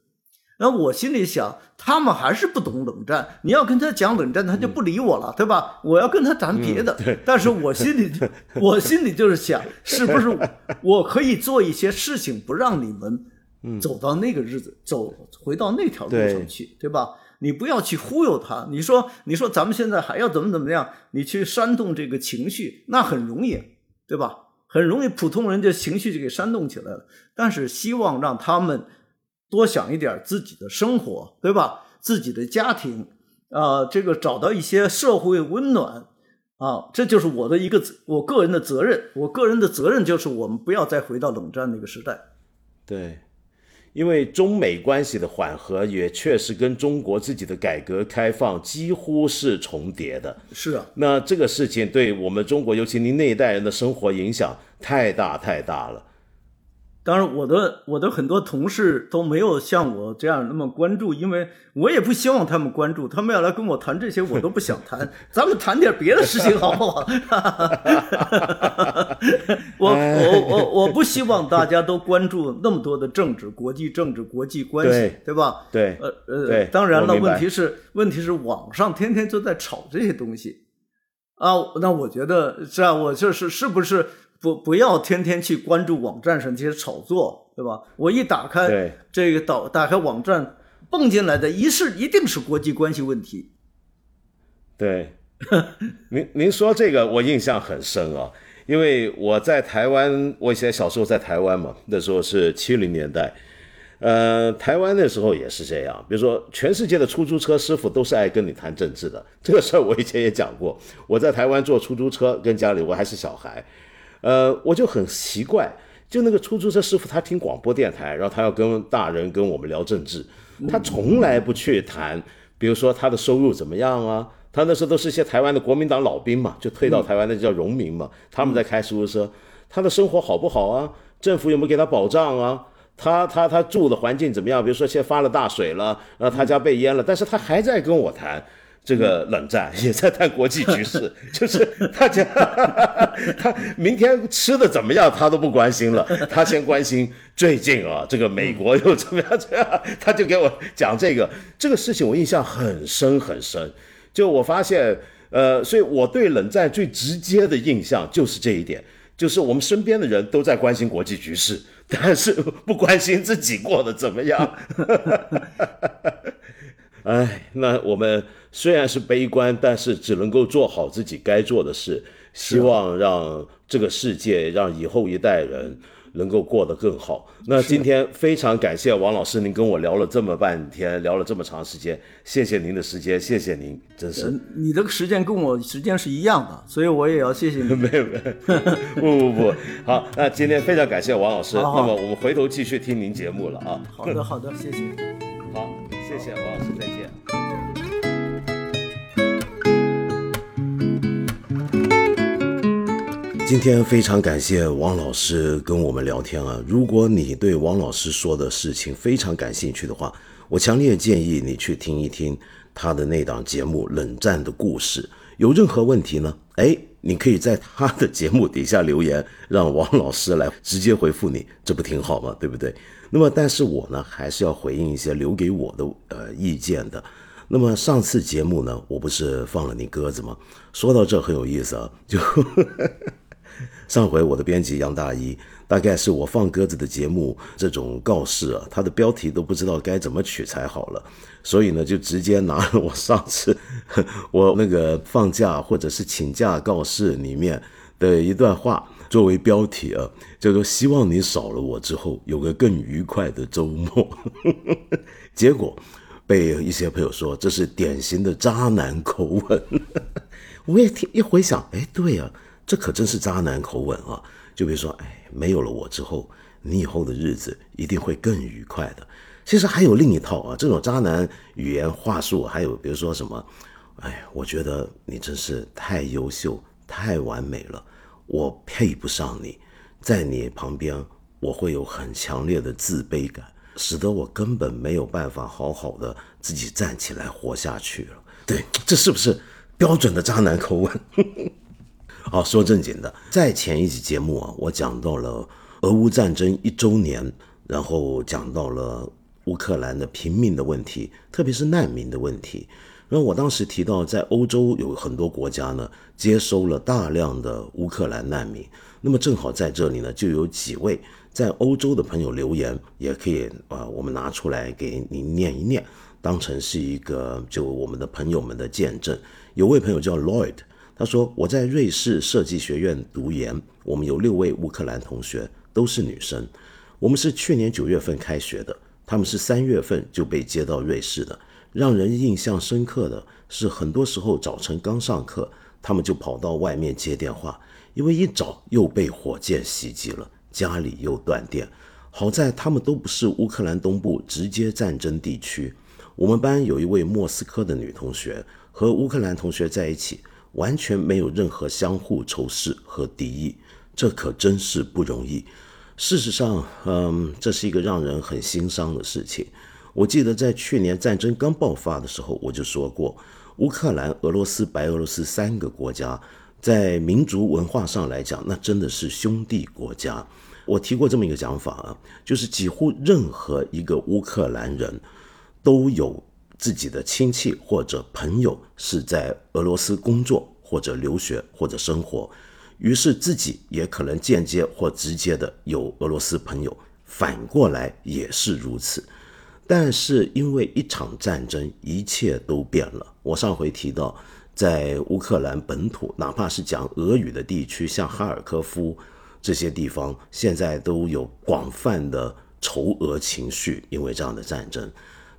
然后我心里想，他们还是不懂冷战。你要跟他讲冷战，他就不理我了，对吧？我要跟他谈别的。但是我心里，我心里就是想，是不是我可以做一些事情，不让你们走到那个日子，走回到那条路上去，对吧？你不要去忽悠他。你说，你说咱们现在还要怎么怎么样？你去煽动这个情绪，那很容易。对吧？很容易，普通人就情绪就给煽动起来了。但是希望让他们多想一点自己的生活，对吧？自己的家庭啊，这个找到一些社会温暖啊，这就是我的一个我个人的责任。我个人的责任就是我们不要再回到冷战那个时代。对。因为中美关系的缓和也确实跟中国自己的改革开放几乎是重叠的。是啊，那这个事情对我们中国，尤其您那一代人的生活影响太大太大了。当然，我的我的很多同事都没有像我这样那么关注，因为我也不希望他们关注。他们要来跟我谈这些，我都不想谈。咱们谈点别的事情好不好？我我我我不希望大家都关注那么多的政治、国际政治、国际关系，对吧？对，呃呃，当然了，问题是问题是网上天天就在炒这些东西啊。那我觉得是啊，我就是是不是？不，不要天天去关注网站上这些炒作，对吧？我一打开这个导，打开网站，蹦进来的一是一定是国际关系问题。对，您您说这个我印象很深啊，因为我在台湾，我以前小时候在台湾嘛，那时候是七零年代，呃，台湾那时候也是这样。比如说，全世界的出租车师傅都是爱跟你谈政治的，这个事儿我以前也讲过。我在台湾坐出租车，跟家里我还是小孩。呃，我就很奇怪，就那个出租车师傅，他听广播电台，然后他要跟大人跟我们聊政治，他从来不去谈，比如说他的收入怎么样啊？他那时候都是一些台湾的国民党老兵嘛，就退到台湾的叫农民嘛，他们在开出租车，他的生活好不好啊？政府有没有给他保障啊？他他他住的环境怎么样？比如说现在发了大水了，然后他家被淹了，但是他还在跟我谈。这个冷战，也在谈国际局势，就是大家 他明天吃的怎么样，他都不关心了，他先关心最近啊，这个美国又怎么样？怎么样他就给我讲这个这个事情，我印象很深很深。就我发现，呃，所以我对冷战最直接的印象就是这一点，就是我们身边的人都在关心国际局势，但是不关心自己过得怎么样。哎，那我们虽然是悲观，但是只能够做好自己该做的事，希望让这个世界，让以后一代人能够过得更好。那今天非常感谢王老师，您跟我聊了这么半天，聊了这么长时间，谢谢您的时间，谢谢您，真是。你的时间跟我时间是一样的，所以我也要谢谢你。没有没有，不不不，好，那今天非常感谢王老师，好那么我们回头继续听您节目了啊。好的好的，谢谢。好，谢谢王老师，再见。今天非常感谢王老师跟我们聊天啊！如果你对王老师说的事情非常感兴趣的话，我强烈建议你去听一听他的那档节目《冷战的故事》。有任何问题呢？哎，你可以在他的节目底下留言，让王老师来直接回复你，这不挺好吗？对不对？那么，但是我呢，还是要回应一些留给我的呃意见的。那么上次节目呢，我不是放了你鸽子吗？说到这很有意思啊，就上回我的编辑杨大一，大概是我放鸽子的节目这种告示啊，他的标题都不知道该怎么取才好了，所以呢，就直接拿了我上次 我那个放假或者是请假告示里面的一段话作为标题啊，叫做希望你少了我之后有个更愉快的周末。结果被一些朋友说这是典型的渣男口吻，我也听一回想，哎，对呀、这可真是渣男口吻啊！就比如说，哎，没有了我之后，你以后的日子一定会更愉快的。其实还有另一套啊，这种渣男语言话术，还有比如说什么，哎，我觉得你真是太优秀、太完美了，我配不上你，在你旁边我会有很强烈的自卑感，使得我根本没有办法好好的自己站起来活下去了。对，这是不是标准的渣男口吻？好，说正经的，在前一集节目啊，我讲到了俄乌战争一周年，然后讲到了乌克兰的平民的问题，特别是难民的问题。然后我当时提到，在欧洲有很多国家呢，接收了大量的乌克兰难民。那么正好在这里呢，就有几位在欧洲的朋友留言，也可以啊、我们拿出来给您念一念，当成是一个就我们的朋友们的见证。有位朋友叫 Lloyd，他说我在瑞士设计学院读研，我们有六位乌克兰同学，都是女生。我们是去年九月份开学的，他们是三月份就被接到瑞士的。让人印象深刻的是，很多时候早晨刚上课，他们就跑到外面接电话，因为一早又被火箭袭击了，家里又断电。好在他们都不是乌克兰东部直接战争地区。我们班有一位莫斯科的女同学，和乌克兰同学在一起，完全没有任何相互仇视和敌意，这可真是不容易。事实上，嗯，这是一个让人很心伤的事情。我记得在去年战争刚爆发的时候，我就说过，乌克兰、俄罗斯、白俄罗斯三个国家，在民族文化上来讲，那真的是兄弟国家。我提过这么一个讲法啊，就是几乎任何一个乌克兰人都有自己的亲戚或者朋友是在俄罗斯工作或者留学或者生活，于是自己也可能间接或直接的有俄罗斯朋友，反过来也是如此。但是因为一场战争，一切都变了。我上回提到，在乌克兰本土，哪怕是讲俄语的地区，像哈尔科夫这些地方，现在都有广泛的仇俄情绪，因为这样的战争。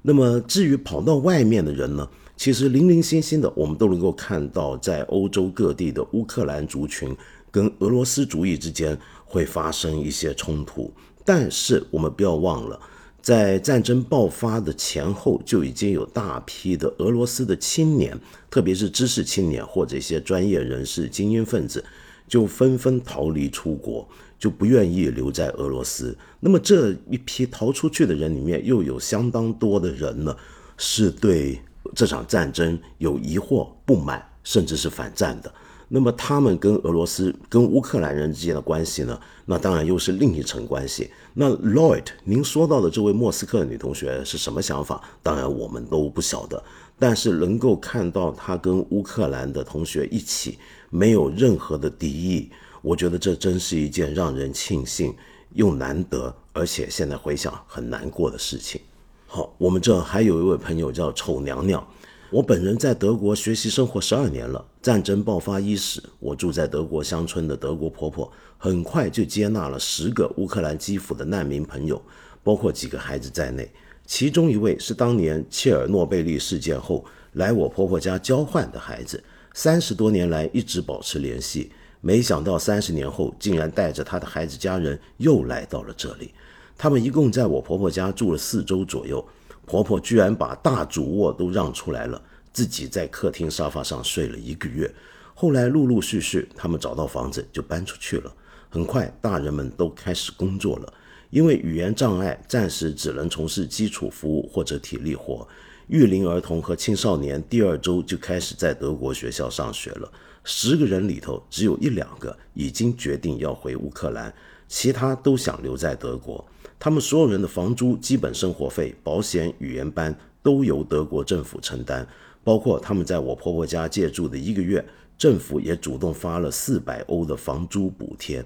那么至于跑到外面的人呢，其实零零星星的，我们都能够看到，在欧洲各地的乌克兰族群跟俄罗斯族裔之间会发生一些冲突。但是我们不要忘了。在战争爆发的前后，就已经有大批的俄罗斯的青年，特别是知识青年或者一些专业人士、精英分子，就纷纷逃离出国，就不愿意留在俄罗斯。那么这一批逃出去的人里面，又有相当多的人呢，是对这场战争有疑惑、不满，甚至是反战的。那么他们跟俄罗斯、跟乌克兰人之间的关系呢？那当然又是另一层关系。那 Lloyd，您说到的这位莫斯科的女同学是什么想法？当然我们都不晓得。但是能够看到她跟乌克兰的同学一起，没有任何的敌意，我觉得这真是一件让人庆幸又难得，而且现在回想很难过的事情。好，我们这还有一位朋友叫丑娘娘。我本人在德国学习生活十二年了。战争爆发伊始，我住在德国乡村的德国婆婆很快就接纳了十个乌克兰基辅的难民朋友，包括几个孩子在内。其中一位是当年切尔诺贝利事件后来我婆婆家交换的孩子，三十多年来一直保持联系。没想到三十年后，竟然带着他的孩子家人又来到了这里。他们一共在我婆婆家住了四周左右。婆婆居然把大主卧都让出来了，自己在客厅沙发上睡了一个月。后来陆陆续续，他们找到房子就搬出去了。很快，大人们都开始工作了。因为语言障碍，暂时只能从事基础服务或者体力活。育龄儿童和青少年第二周就开始在德国学校上学了。十个人里头，只有一两个已经决定要回乌克兰，其他都想留在德国。他们所有人的房租、基本生活费、保险、语言班都由德国政府承担，包括他们在我婆婆家借住的一个月，政府也主动发了四百欧的房租补贴，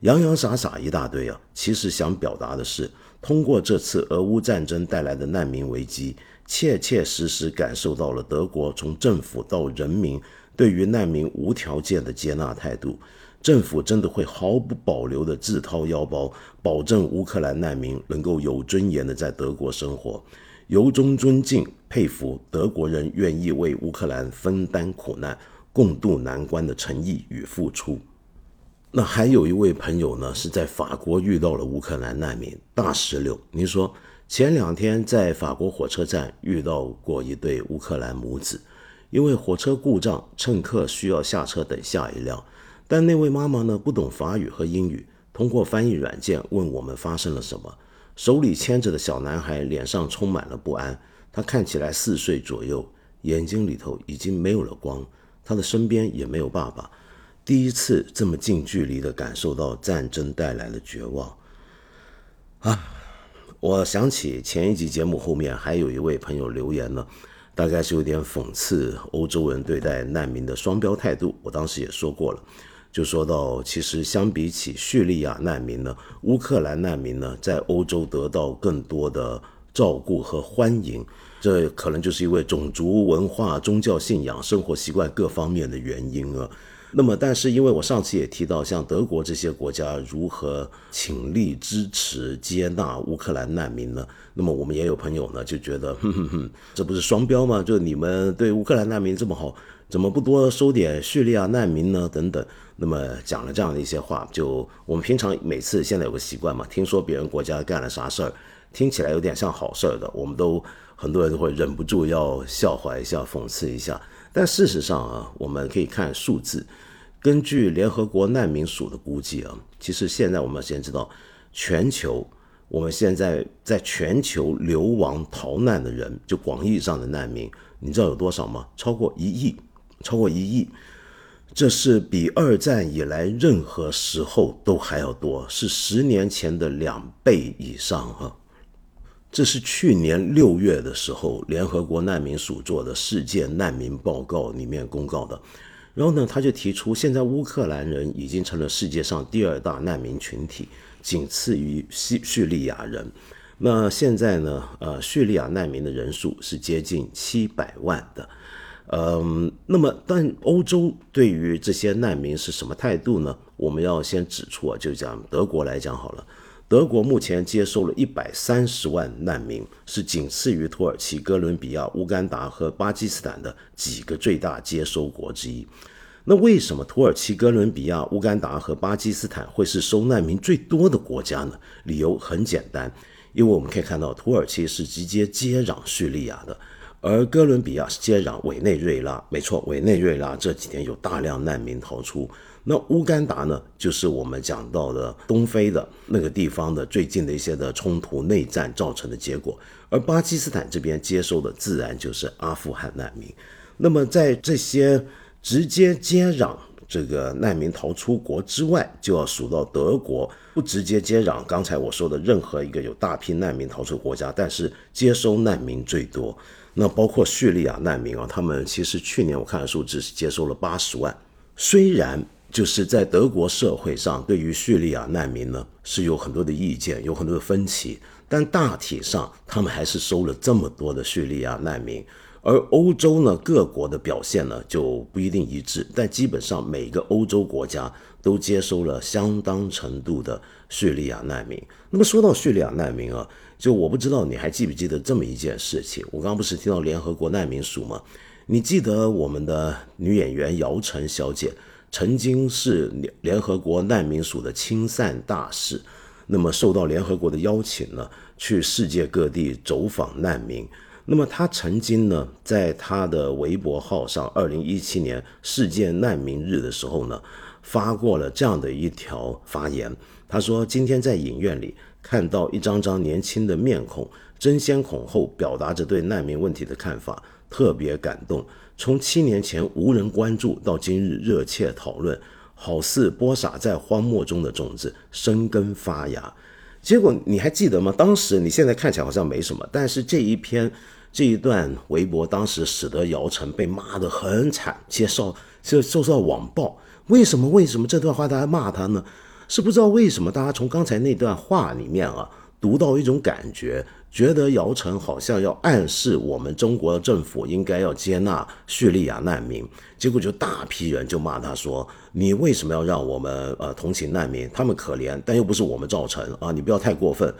洋洋洒洒一大堆啊！其实想表达的是，通过这次俄乌战争带来的难民危机，切切实实感受到了德国从政府到人民对于难民无条件的接纳态度。政府真的会毫不保留地自掏腰包，保证乌克兰难民能够有尊严地在德国生活，由衷尊敬、佩服德国人愿意为乌克兰分担苦难、共度难关的诚意与付出。那还有一位朋友呢，是在法国遇到了乌克兰难民大石榴。您说，前两天在法国火车站遇到过一对乌克兰母子，因为火车故障，乘客需要下车等下一辆。但那位妈妈呢，不懂法语和英语，通过翻译软件问我们发生了什么。手里牵着的小男孩脸上充满了不安，他看起来四岁左右，眼睛里头已经没有了光，他的身边也没有爸爸。第一次这么近距离地感受到战争带来的绝望啊！我想起前一集节目后面还有一位朋友留言了，大概是有点讽刺欧洲人对待难民的双标态度。我当时也说过了。就说到，其实相比起叙利亚难民呢，乌克兰难民呢，在欧洲得到更多的照顾和欢迎，这可能就是因为种族、文化、宗教信仰、生活习惯各方面的原因啊。那么，但是因为我上次也提到，像德国这些国家如何倾力支持接纳乌克兰难民呢？那么我们也有朋友呢，就觉得，哼哼哼，这不是双标吗？就你们对乌克兰难民这么好，怎么不多收点叙利亚难民呢？等等。那么讲了这样的一些话，就我们平常每次现在有个习惯嘛，听说别人国家干了啥事儿，听起来有点像好事儿的，我们都很多人都会忍不住要笑话一下、讽刺一下。但事实上啊，我们可以看数字，根据联合国难民署的估计啊，其实现在我们先知道，全球我们现在在全球流亡逃难的人，就广义上的难民，你知道有多少吗？超过一亿，超过一亿。这是比二战以来任何时候都还要多，是十年前的两倍以上啊！这是去年六月的时候，联合国难民署做的世界难民报告里面公告的。然后呢，他就提出，现在乌克兰人已经成了世界上第二大难民群体，仅次于叙叙利亚人。那现在呢，呃，叙利亚难民的人数是接近七百万的。嗯，那么，但欧洲对于这些难民是什么态度呢？我们要先指出啊，就讲德国来讲好了，德国目前接收了一百三十万难民，是仅次于土耳其、哥伦比亚、乌干达和巴基斯坦的几个最大接收国之一。那为什么土耳其、哥伦比亚、乌干达和巴基斯坦会是收难民最多的国家呢？理由很简单，因为我们可以看到，土耳其是直接接壤叙利亚的。而哥伦比亚是接壤委内瑞拉，没错，委内瑞拉这几天有大量难民逃出。那乌干达呢，就是我们讲到的东非的那个地方的最近的一些的冲突内战造成的结果。而巴基斯坦这边接收的自然就是阿富汗难民。那么在这些直接接壤这个难民逃出国之外，就要数到德国不直接接壤刚才我说的任何一个有大批难民逃出国家，但是接收难民最多。那包括叙利亚难民啊，他们其实去年我看的数字是接收了八十万。虽然就是在德国社会上对于叙利亚难民呢是有很多的意见，有很多的分歧，但大体上他们还是收了这么多的叙利亚难民。而欧洲呢各国的表现呢就不一定一致，但基本上每个欧洲国家都接收了相当程度的叙利亚难民。那么说到叙利亚难民啊。就我不知道你还记不记得这么一件事情？我刚刚不是听到联合国难民署吗？你记得我们的女演员姚晨小姐曾经是联联合国难民署的亲善大使，那么受到联合国的邀请呢，去世界各地走访难民。那么他曾经呢，在他的微博号上，二零一七年世界难民日的时候呢，发过了这样的一条发言。他说：“今天在影院里。”看到一张张年轻的面孔，争先恐后表达着对难民问题的看法，特别感动。从七年前无人关注，到今日热切讨论，好似播撒在荒漠中的种子生根发芽。结果你还记得吗？当时你现在看起来好像没什么，但是这一篇这一段微博，当时使得姚晨被骂得很惨，接受就受到网暴。为什么？为什么这段话大家骂他呢？是不知道为什么，大家从刚才那段话里面啊，读到一种感觉，觉得姚晨好像要暗示我们中国政府应该要接纳叙利亚难民，结果就大批人就骂他说：“你为什么要让我们呃同情难民？他们可怜，但又不是我们造成啊！你不要太过分。”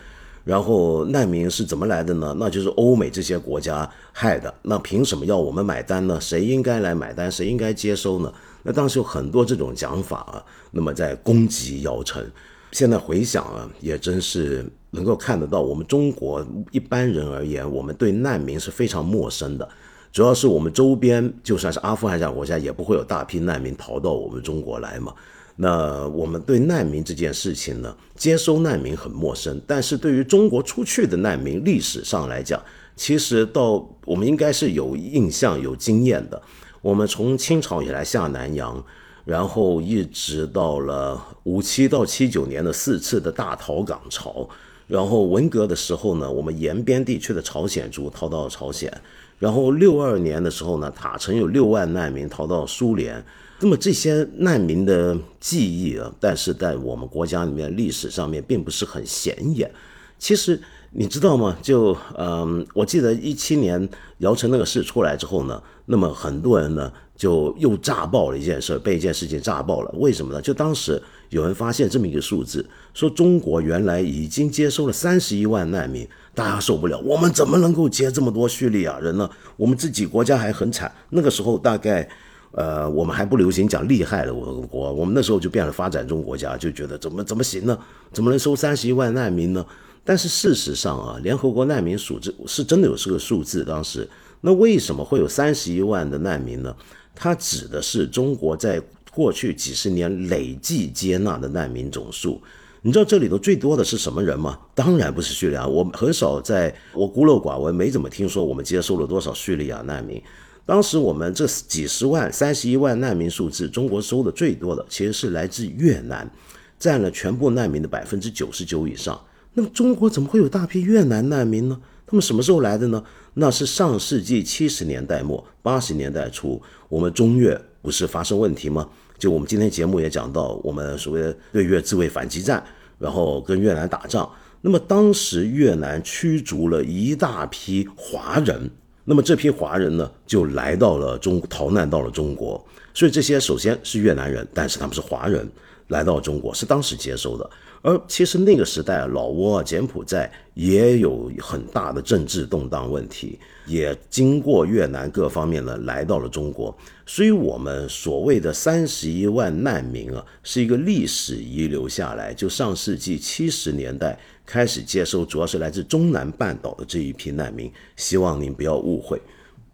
然后难民是怎么来的呢？那就是欧美这些国家害的。那凭什么要我们买单呢？谁应该来买单？谁应该接收呢？那当时有很多这种讲法啊。那么在攻击姚晨，现在回想啊，也真是能够看得到，我们中国一般人而言，我们对难民是非常陌生的。主要是我们周边就算是阿富汗这样国家，也不会有大批难民逃到我们中国来嘛。那我们对难民这件事情呢，接收难民很陌生，但是对于中国出去的难民，历史上来讲，其实到我们应该是有印象、有经验的。我们从清朝以来下南洋，然后一直到了五七到七九年的四次的大逃港潮，然后文革的时候呢，我们延边地区的朝鲜族逃到朝鲜，然后六二年的时候呢，塔城有六万难民逃到苏联。那么这些难民的记忆啊，但是在我们国家里面历史上面并不是很显眼。其实你知道吗？就嗯，我记得一七年姚晨那个事出来之后呢，那么很多人呢就又炸爆了一件事，被一件事情炸爆了。为什么呢？就当时有人发现这么一个数字，说中国原来已经接收了三十一万难民，大家受不了，我们怎么能够接这么多叙利亚人呢？我们自己国家还很惨。那个时候大概。呃，我们还不流行讲厉害的我国，我们那时候就变了发展中国家，就觉得怎么怎么行呢？怎么能收三十一万难民呢？但是事实上啊，联合国难民署这是真的有这个数字。当时那为什么会有三十一万的难民呢？它指的是中国在过去几十年累计接纳的难民总数。你知道这里头最多的是什么人吗？当然不是叙利亚，我很少在我孤陋寡闻，没怎么听说我们接收了多少叙利亚难民。当时我们这几十万、三十一万难民数字，中国收的最多的其实是来自越南，占了全部难民的百分之九十九以上。那么中国怎么会有大批越南难民呢？那么什么时候来的呢？那是上世纪七十年代末、八十年代初，我们中越不是发生问题吗？就我们今天节目也讲到，我们所谓的对越自卫反击战，然后跟越南打仗。那么当时越南驱逐了一大批华人。那么这批华人呢，就来到了中逃难到了中国，所以这些首先是越南人，但是他们是华人来到中国，是当时接收的。而其实那个时代，老挝、柬埔寨也有很大的政治动荡问题，也经过越南各方面呢来到了中国。所以，我们所谓的三十一万难民啊，是一个历史遗留下来，就上世纪七十年代。开始接收，主要是来自中南半岛的这一批难民。希望您不要误会。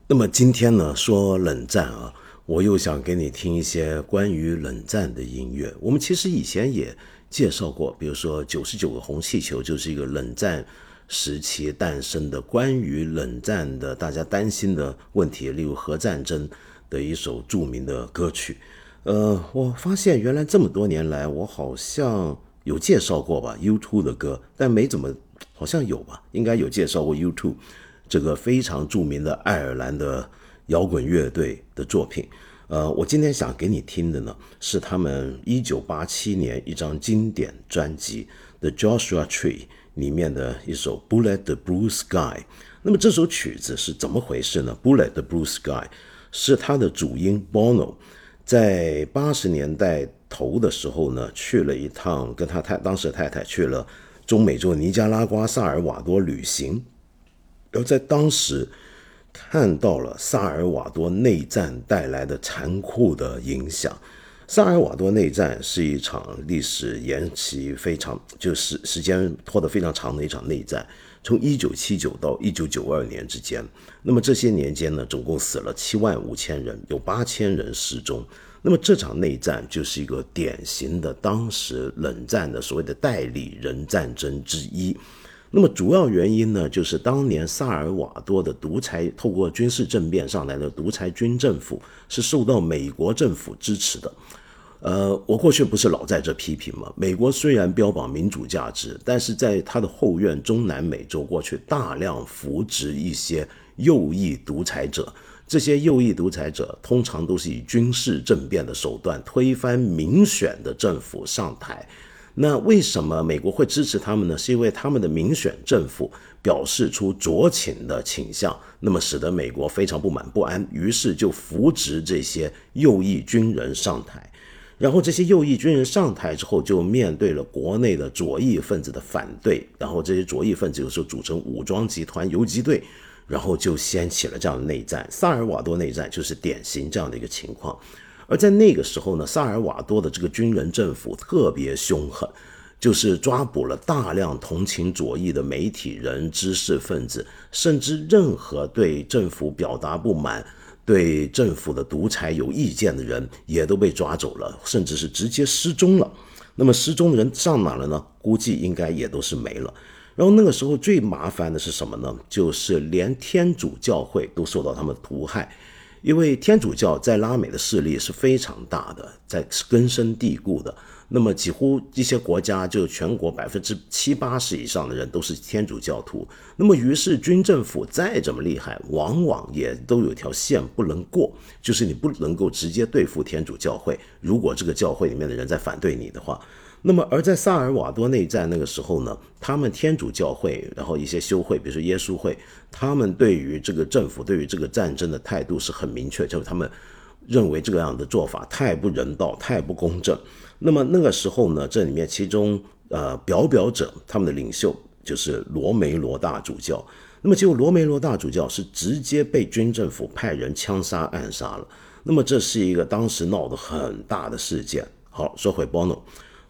那么今天呢，说冷战啊，我又想给你听一些关于冷战的音乐。我们其实以前也介绍过，比如说《九十九个红气球》就是一个冷战时期诞生的关于冷战的大家担心的问题，例如核战争的一首著名的歌曲。呃，我发现原来这么多年来，我好像有介绍过吧，U2 的歌，但没怎么，好像有吧，应该有介绍过 U2。这个非常著名的爱尔兰的摇滚乐队的作品，呃，我今天想给你听的呢，是他们一九八七年一张经典专辑《The Joshua Tree》里面的一首《Bullet the Blue Sky》。那么这首曲子是怎么回事呢？《Bullet the Blue Sky》是他的主音 Bono 在八十年代头的时候呢，去了一趟，跟他太当时的太太去了中美洲尼加拉瓜萨尔瓦多旅行。而在当时，看到了萨尔瓦多内战带来的残酷的影响。萨尔瓦多内战是一场历史延期非常，就是时间拖得非常长的一场内战，从一九七九到一九九二年之间。那么这些年间呢，总共死了七万五千人，有八千人失踪。那么这场内战就是一个典型的当时冷战的所谓的代理人战争之一。那么主要原因呢，就是当年萨尔瓦多的独裁透过军事政变上来的独裁军政府是受到美国政府支持的。呃，我过去不是老在这批评吗？美国虽然标榜民主价值，但是在他的后院中南美洲过去大量扶植一些右翼独裁者，这些右翼独裁者通常都是以军事政变的手段推翻民选的政府上台。那为什么美国会支持他们呢？是因为他们的民选政府表示出酌情的倾向，那么使得美国非常不满不安，于是就扶植这些右翼军人上台。然后这些右翼军人上台之后，就面对了国内的左翼分子的反对，然后这些左翼分子有时候组成武装集团游击队，然后就掀起了这样的内战。萨尔瓦多内战就是典型这样的一个情况。而在那个时候呢，萨尔瓦多的这个军人政府特别凶狠，就是抓捕了大量同情左翼的媒体人、知识分子，甚至任何对政府表达不满、对政府的独裁有意见的人，也都被抓走了，甚至是直接失踪了。那么失踪的人上哪了呢？估计应该也都是没了。然后那个时候最麻烦的是什么呢？就是连天主教会都受到他们屠害。因为天主教在拉美的势力是非常大的，在根深蒂固的。那么几乎一些国家，就全国百分之七八十以上的人都是天主教徒。那么于是军政府再怎么厉害，往往也都有条线不能过，就是你不能够直接对付天主教会。如果这个教会里面的人在反对你的话。那么，而在萨尔瓦多内战那个时候呢，他们天主教会，然后一些修会，比如说耶稣会，他们对于这个政府、对于这个战争的态度是很明确，就是他们认为这个样的做法太不人道、太不公正。那么那个时候呢，这里面其中呃表表者，他们的领袖就是罗梅罗大主教。那么结果罗梅罗大主教是直接被军政府派人枪杀暗杀了。那么这是一个当时闹得很大的事件。好，说回 Bono。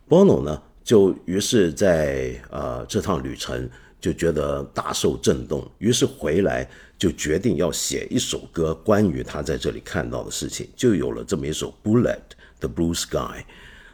Bono 呢，就于是在呃这趟旅程就觉得大受震动，于是回来就决定要写一首歌，关于他在这里看到的事情，就有了这么一首《Bullet the Blue Sky》。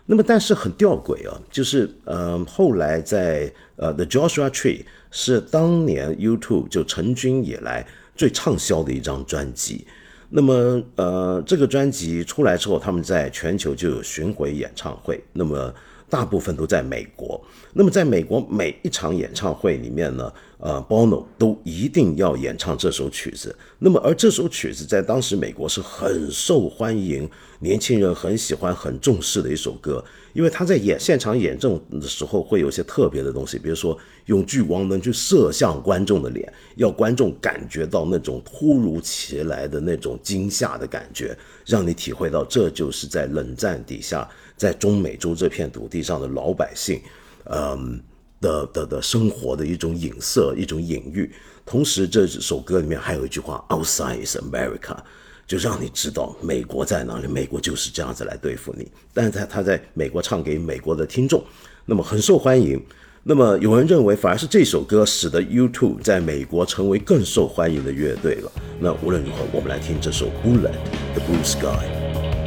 那么，但是很吊诡啊，就是呃后来在呃《The Joshua Tree》是当年 YouTube 就成军以来最畅销的一张专辑。那么呃这个专辑出来之后，他们在全球就有巡回演唱会。那么大部分都在美国。那么，在美国每一场演唱会里面呢，呃，Bono 都一定要演唱这首曲子。那么，而这首曲子在当时美国是很受欢迎，年轻人很喜欢、很重视的一首歌。因为他在演现场演奏的时候会有些特别的东西，比如说用聚光灯去射向观众的脸，要观众感觉到那种突如其来的那种惊吓的感觉，让你体会到这就是在冷战底下。在中美洲这片土地上的老百姓，嗯的的的生活的一种影射，一种隐喻。同时，这首歌里面还有一句话：“Outside is America”，就让你知道美国在哪里，美国就是这样子来对付你。但是，他他在美国唱给美国的听众，那么很受欢迎。那么，有人认为反而是这首歌使得 U2 在美国成为更受欢迎的乐队了。那无论如何，我们来听这首《Bullet》The Blue Sky。